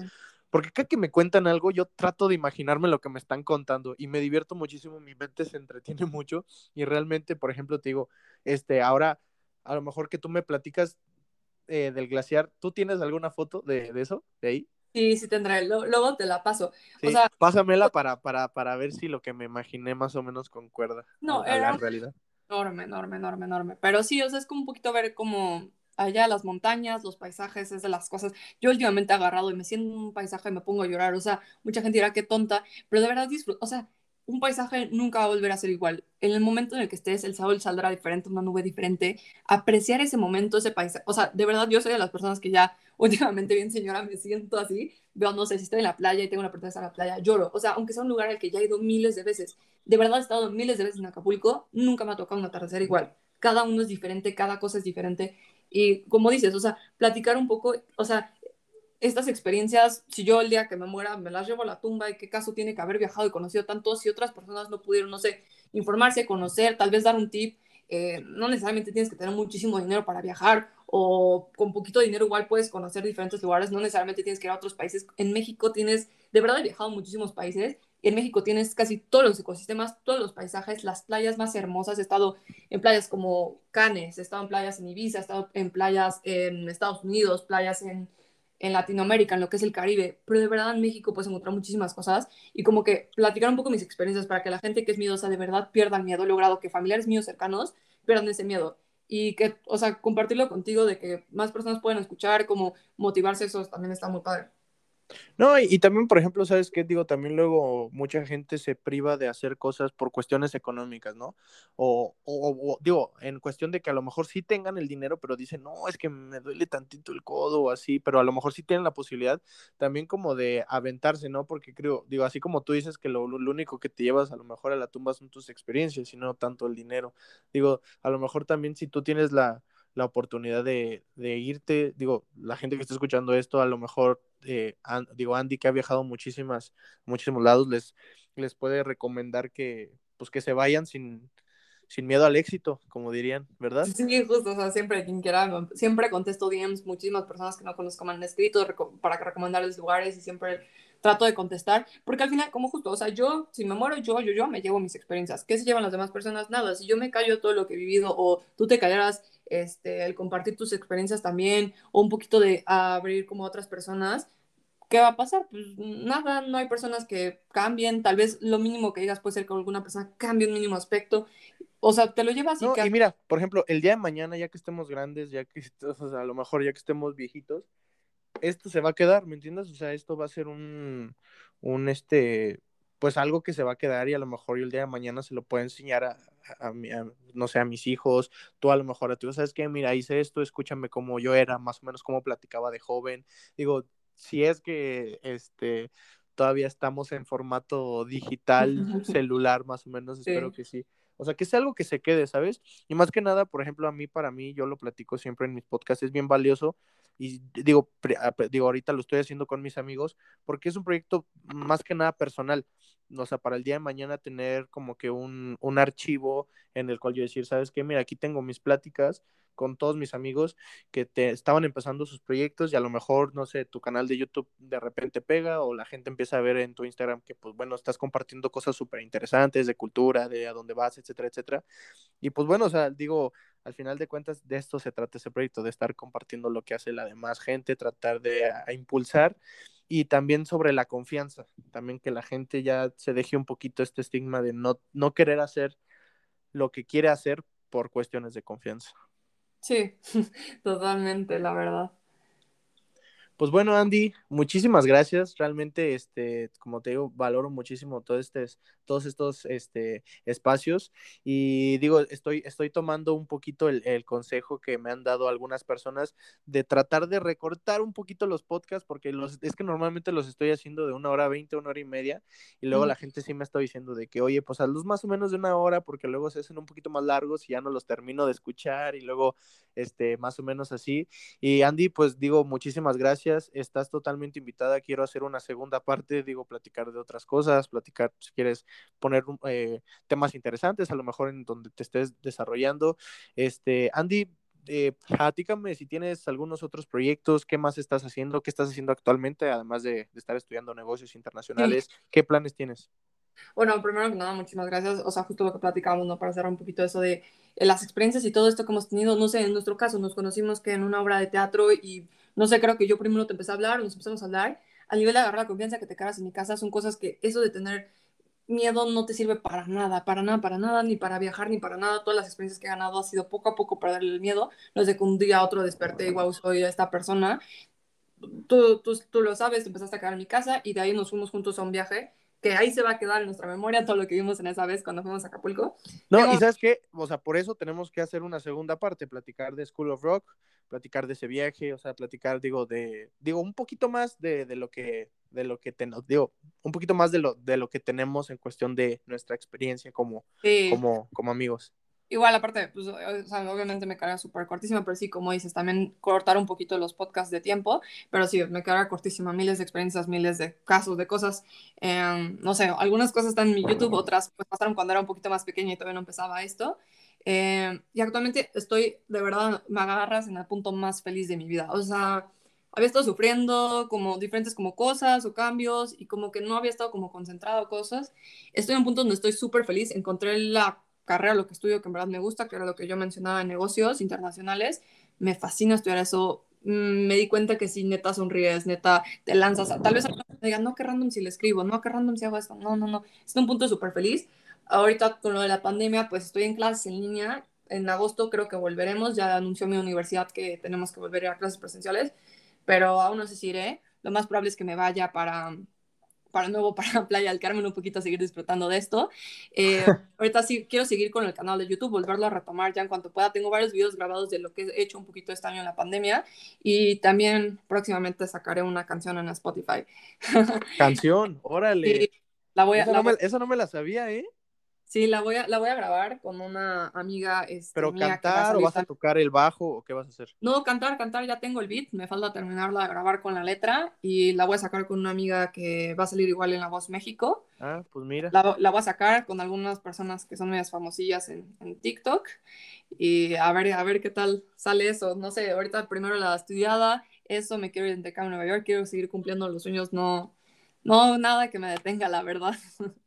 porque cada que me cuentan algo, yo trato de imaginarme lo que me están contando y me divierto muchísimo, mi mente se entretiene *laughs* mucho y realmente, por ejemplo, te digo, este, ahora, a lo mejor que tú me platicas eh, del glaciar, ¿tú tienes alguna foto de, de eso, de ahí? Sí, sí tendré, luego te la paso. o sea, pásamela para, para, para ver si lo que me imaginé más o menos concuerda no, a, era la realidad. Enorme, enorme, enorme, enorme. Pero sí, o sea, es como un poquito ver como allá las montañas, los paisajes, es de las cosas. Yo últimamente he agarrado y me siento en un paisaje y me pongo a llorar. O sea, mucha gente dirá que tonta, pero de verdad disfruto. O sea, un paisaje nunca va a volver a ser igual. En el momento en el que estés, el sol saldrá diferente, una nube diferente. Apreciar ese momento, ese paisaje. O sea, de verdad, yo soy de las personas que ya *laughs* últimamente, bien señora, me siento así. Veo, no sé, si estoy en la playa y tengo una oportunidad en la playa, lloro. O sea, aunque sea un lugar al que ya he ido miles de veces. De verdad, he estado miles de veces en Acapulco, nunca me ha tocado un atardecer igual. Cada uno es diferente, cada cosa es diferente. Y como dices, o sea, platicar un poco, o sea, estas experiencias, si yo el día que me muera me las llevo a la tumba y qué caso tiene que haber viajado y conocido tantos si otras personas no pudieron, no sé, informarse, conocer, tal vez dar un tip, eh, no necesariamente tienes que tener muchísimo dinero para viajar o con poquito dinero igual puedes conocer diferentes lugares, no necesariamente tienes que ir a otros países. En México tienes, de verdad he viajado muchísimos países en México tienes casi todos los ecosistemas, todos los paisajes, las playas más hermosas. He estado en playas como Canes, he estado en playas en Ibiza, he estado en playas en Estados Unidos, playas en, en Latinoamérica, en lo que es el Caribe, pero de verdad en México puedes encontrar muchísimas cosas y como que platicar un poco mis experiencias para que la gente que es miedosa de verdad pierda el miedo. He logrado que familiares míos cercanos pierdan ese miedo y que, o sea, compartirlo contigo de que más personas pueden escuchar, como motivarse, eso también está muy padre. No, y, también, por ejemplo, ¿sabes qué? Digo, también luego mucha gente se priva de hacer cosas por cuestiones económicas, ¿no? O, o, digo, en cuestión de que a lo mejor sí tengan el dinero, pero dicen, no, es que me duele tantito el codo o así, pero a lo mejor sí tienen la posibilidad también como de aventarse, ¿no? Porque creo, digo, así como tú dices que lo, lo único que te llevas a lo mejor a la tumba son tus experiencias y no tanto el dinero. Digo, a lo mejor también si tú tienes la la oportunidad de, irte, digo, la gente que está escuchando esto, a lo mejor, eh, digo, Andy que ha viajado muchísimas, muchísimos lados, les, les puede recomendar que, pues, que se vayan sin, sin miedo al éxito, como dirían, ¿verdad? Sí, justo, o sea, siempre quien quiera, siempre contesto DMs, muchísimas personas que no conozco me han escrito para recomendarles lugares y siempre trato de contestar, porque al final, como justo, o sea, yo, si me muero yo, yo, yo me llevo mis experiencias. ¿Qué se llevan las demás personas? Nada, si yo me callo todo lo que he vivido o tú te callaras este, el compartir tus experiencias también, o un poquito de abrir como otras personas, ¿qué va a pasar? Pues nada, no hay personas que cambien, tal vez lo mínimo que digas puede ser que alguna persona cambie un mínimo aspecto, o sea, te lo llevas y, y mira, por ejemplo, el día de mañana, ya que estemos grandes, ya que, *laughs* o sea, a lo mejor ya que estemos viejitos, esto se va a quedar, ¿me entiendes? O sea, esto va a ser un, un, este, pues algo que se va a quedar y a lo mejor yo el día de mañana se lo puedo enseñar a, a, no sé, a mis hijos, tú a lo mejor a ti, ¿sabes qué? Mira, hice esto, escúchame cómo yo era, más o menos cómo platicaba de joven. Digo, si es que este todavía estamos en formato digital, *laughs* celular, más o menos, espero que sí. O sea, que sea algo que se quede, ¿sabes? Y más que nada, por ejemplo, a mí, para mí, yo lo platico siempre en mis podcasts, es bien valioso y digo, digo, ahorita lo estoy haciendo con mis amigos porque es un proyecto más que nada personal o sea, para el día de mañana tener como que un, un archivo en el cual yo decir, ¿sabes qué? Mira, aquí tengo mis pláticas con todos mis amigos que te estaban empezando sus proyectos y a lo mejor, no sé, tu canal de YouTube de repente pega o la gente empieza a ver en tu Instagram que, pues bueno, estás compartiendo cosas súper interesantes de cultura, de a dónde vas, etcétera, etcétera. Y pues bueno, o sea, digo, al final de cuentas de esto se trata ese proyecto, de estar compartiendo lo que hace la demás gente, tratar de impulsar y también sobre la confianza, también que la gente ya se deje un poquito este estigma de no, no querer hacer lo que quiere hacer por cuestiones de confianza. Sí, *laughs* totalmente, la verdad. Pues bueno, Andy, muchísimas gracias. Realmente, este, como te digo, valoro muchísimo todo este, todos estos este, espacios. Y digo, estoy, estoy tomando un poquito el, el, consejo que me han dado algunas personas de tratar de recortar un poquito los podcasts, porque los, es que normalmente los estoy haciendo de una hora veinte, una hora y media. Y luego la gente sí me está diciendo de que, oye, pues a los más o menos de una hora, porque luego se hacen un poquito más largos y ya no los termino de escuchar. Y luego, este, más o menos así. Y Andy, pues digo, muchísimas gracias estás totalmente invitada, quiero hacer una segunda parte, digo, platicar de otras cosas, platicar, si quieres poner eh, temas interesantes, a lo mejor en donde te estés desarrollando. Este, Andy, eh, platícame si tienes algunos otros proyectos, qué más estás haciendo, qué estás haciendo actualmente, además de, estar estudiando negocios internacionales, qué planes tienes. Bueno, primero que nada, muchísimas gracias. O sea, justo lo que platicábamos, ¿no? Para cerrar un poquito eso de eh, las experiencias y todo esto que hemos tenido, no sé, en nuestro caso nos conocimos que en una obra de teatro y no sé, creo que yo primero te empecé a hablar, nos empezamos a hablar, a nivel de agarrar la confianza que te cagas en mi casa, son cosas que eso de tener miedo no te sirve para nada, para nada, para nada, ni para viajar, ni para nada. Todas las experiencias que he ganado ha sido poco a poco para darle el miedo. No es de que un día a otro desperté y wow, soy esta persona. Tú, tú, tú lo sabes, empezaste a quedar en mi casa y de ahí nos fuimos juntos a un viaje que ahí se va a quedar en nuestra memoria todo lo que vimos en esa vez cuando fuimos a Acapulco. No, y sabes qué, o sea, por eso tenemos que hacer una segunda parte, platicar de School of Rock, platicar de ese viaje, o sea, platicar, digo, de, digo, un poquito más de, de lo que, de lo que tenemos, digo, un poquito más de lo, de lo que tenemos en cuestión de nuestra experiencia como, como, como amigos. Igual, aparte, pues, obviamente me queda súper cortísima, pero sí, como dices, también cortar un poquito los podcasts de tiempo, pero sí, me queda cortísima, miles de experiencias, miles de casos, de cosas. Em, no sé, algunas cosas están en mi YouTube, otras pues pasaron cuando era un poquito más pequeña y todavía no empezaba esto. Eh, y actualmente estoy, de verdad, me agarras en el punto más feliz de mi vida. O sea, había estado sufriendo como diferentes como cosas o cambios y como que no había estado como concentrado cosas. Estoy en un punto donde estoy súper feliz. Encontré la carrera, lo que estudio que en verdad me gusta, que era lo que yo mencionaba en negocios internacionales. Me fascina estudiar eso. Mm, me di cuenta que si neta sonríes, neta te lanzas. Tal vez me digan, no, qué random si le escribo, no, qué random si hago esto. No, no, no. En un punto súper feliz. Ahorita con lo de la pandemia, pues estoy en clases en línea. En agosto creo que volveremos. Ya anunció mi universidad que tenemos que volver a clases presenciales pero aún no sé si iré. Lo más probable es que me vaya para, para nuevo, *laughs* para Playa del Carmen, un poquito a seguir disfrutando de esto. Eh, *laughs* ahorita sí quiero seguir con el canal de YouTube, volverlo a retomar ya en cuanto pueda. Tengo varios videos grabados de lo que he hecho un poquito este año en la pandemia y también próximamente sacaré una canción en Spotify. *laughs* Canción, órale. la voy a, esa, la no me, esa no me la sabía, ¿eh? Sí, la voy a, la voy a grabar con una amiga. Este, ¿Pero mía cantar que o vas a tocar el bajo o qué vas a hacer? No, cantar, cantar, ya tengo el beat, me falta terminarla de grabar con la letra y la voy a sacar con una amiga que va a salir igual en La Voz México. Ah, pues mira. La, la voy a sacar con algunas personas que son medias famosillas en, en, TikTok y a ver, a ver qué tal sale eso. No sé, ahorita primero la estudiada, eso, me quiero ir de a Nueva York, quiero seguir cumpliendo los sueños, no, no, nada que me detenga, la verdad. *laughs*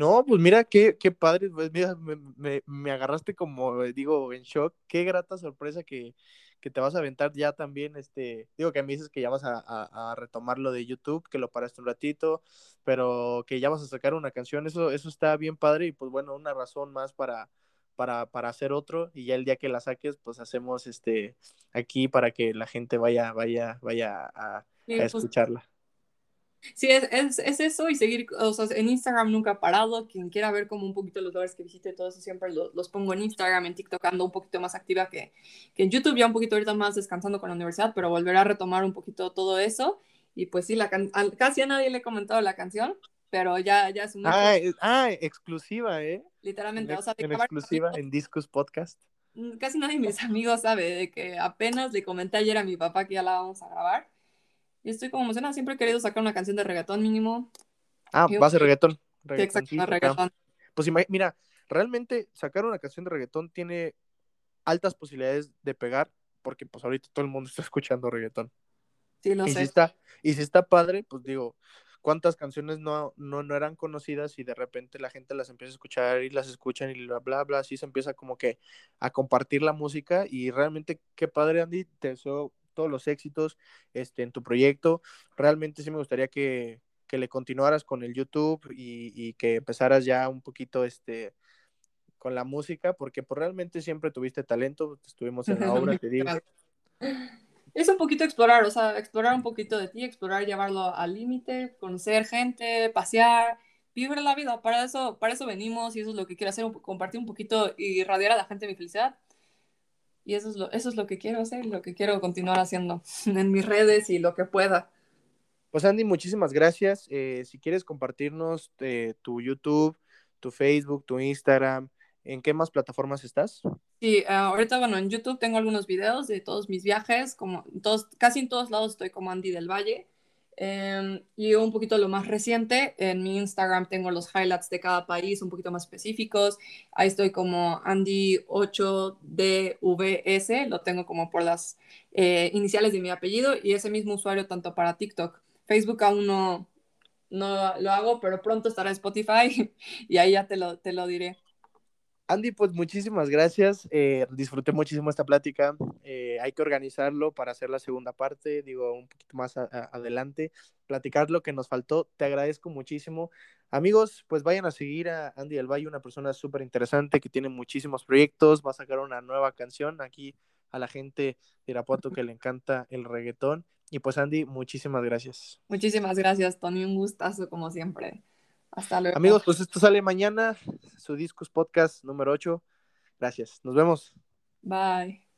No, pues mira, qué, qué padre, pues mira, me, me, me, agarraste como, digo, en shock, qué grata sorpresa que, que, te vas a aventar ya también, este, digo que me dices que ya vas a, a, a, retomar lo de YouTube, que lo paraste un ratito, pero que ya vas a sacar una canción, eso, eso está bien padre y pues bueno, una razón más para, para, para hacer otro y ya el día que la saques, pues hacemos este, aquí para que la gente vaya, vaya, vaya a, a pues, escucharla. Sí, es, es, es eso y seguir, o sea, en Instagram nunca he parado. Quien quiera ver como un poquito los lugares que visite, todo eso siempre los, los pongo en Instagram, en TikTok ando un poquito más activa que, que en YouTube, ya un poquito ahorita más descansando con la universidad, pero volveré a retomar un poquito todo eso. Y pues sí, la can a, casi a nadie le he comentado la canción, pero ya, ya es una... Ah, es- ah, exclusiva, ¿eh? literalmente, En, o sea, de en grabar exclusiva en Discos Podcast. mm, casi nadie de mis amigos sabe de que apenas le comenté ayer a mi papá que ya la vamos a grabar. Y estoy como emocionada, siempre he querido sacar una canción de reggaetón mínimo. Ah, Y- va a ser reggaetón. Sí, acá. reggaetón. Pues mira, realmente sacar una canción de reggaetón tiene altas posibilidades de pegar, porque pues ahorita todo el mundo está *laughs* escuchando reggaetón. Sí, lo Y si sé. está, y si está padre, pues digo, cuántas canciones no, no, no eran conocidas y de repente la gente las empieza a escuchar y las escuchan y bla, bla, bla, así se empieza como que a compartir la música y realmente qué padre, Andy, te deseo todos los éxitos este, en tu proyecto. Realmente sí me gustaría que, que le continuaras con el YouTube y, y que empezaras ya un poquito este, con la música, porque pues realmente siempre tuviste talento, estuvimos en la *laughs* obra, te digo. Es un poquito explorar, o sea, explorar un poquito de ti, explorar, llevarlo al límite, conocer gente, pasear, vivir la vida. Para eso, para eso venimos y eso es lo que quiero hacer, compartir un poquito y irradiar a la gente mi felicidad. Y eso es lo, eso es lo que quiero hacer, lo que quiero continuar haciendo *laughs* en mis redes y lo que pueda. Pues Andy, muchísimas gracias. Eh, si quieres compartirnos eh, tu YouTube, tu Facebook, tu Instagram, ¿en qué más plataformas estás? Sí, ah, ahorita, bueno, en YouTube tengo algunos videos de todos mis viajes, como todos, casi en todos lados estoy como Andy del Valle. Em, y un poquito lo más reciente, en mi Instagram tengo los highlights de cada país un poquito más específicos. Ahí estoy como Andy8DVS, lo tengo como por las eh, iniciales de mi apellido y ese mismo usuario tanto para TikTok. Facebook aún no, no lo hago, pero pronto estará Spotify *laughs* y ahí ya te lo, te lo diré. Andy, pues muchísimas gracias. Eh, disfruté muchísimo esta plática. Eh, hay que organizarlo para hacer la segunda parte, digo, un poquito más a- adelante, platicar lo que nos faltó. Te agradezco muchísimo. Amigos, pues vayan a seguir a Andy del Valle, una persona súper interesante que tiene muchísimos proyectos. Va a sacar una nueva canción aquí a la gente de Irapuato que le encanta el reggaetón. Y pues Andy, muchísimas gracias. Muchísimas gracias, Tony. Un gustazo, como siempre. Hasta luego. Amigos, pues esto sale mañana, su Discos Podcast número 8. Gracias. Nos vemos. Bye.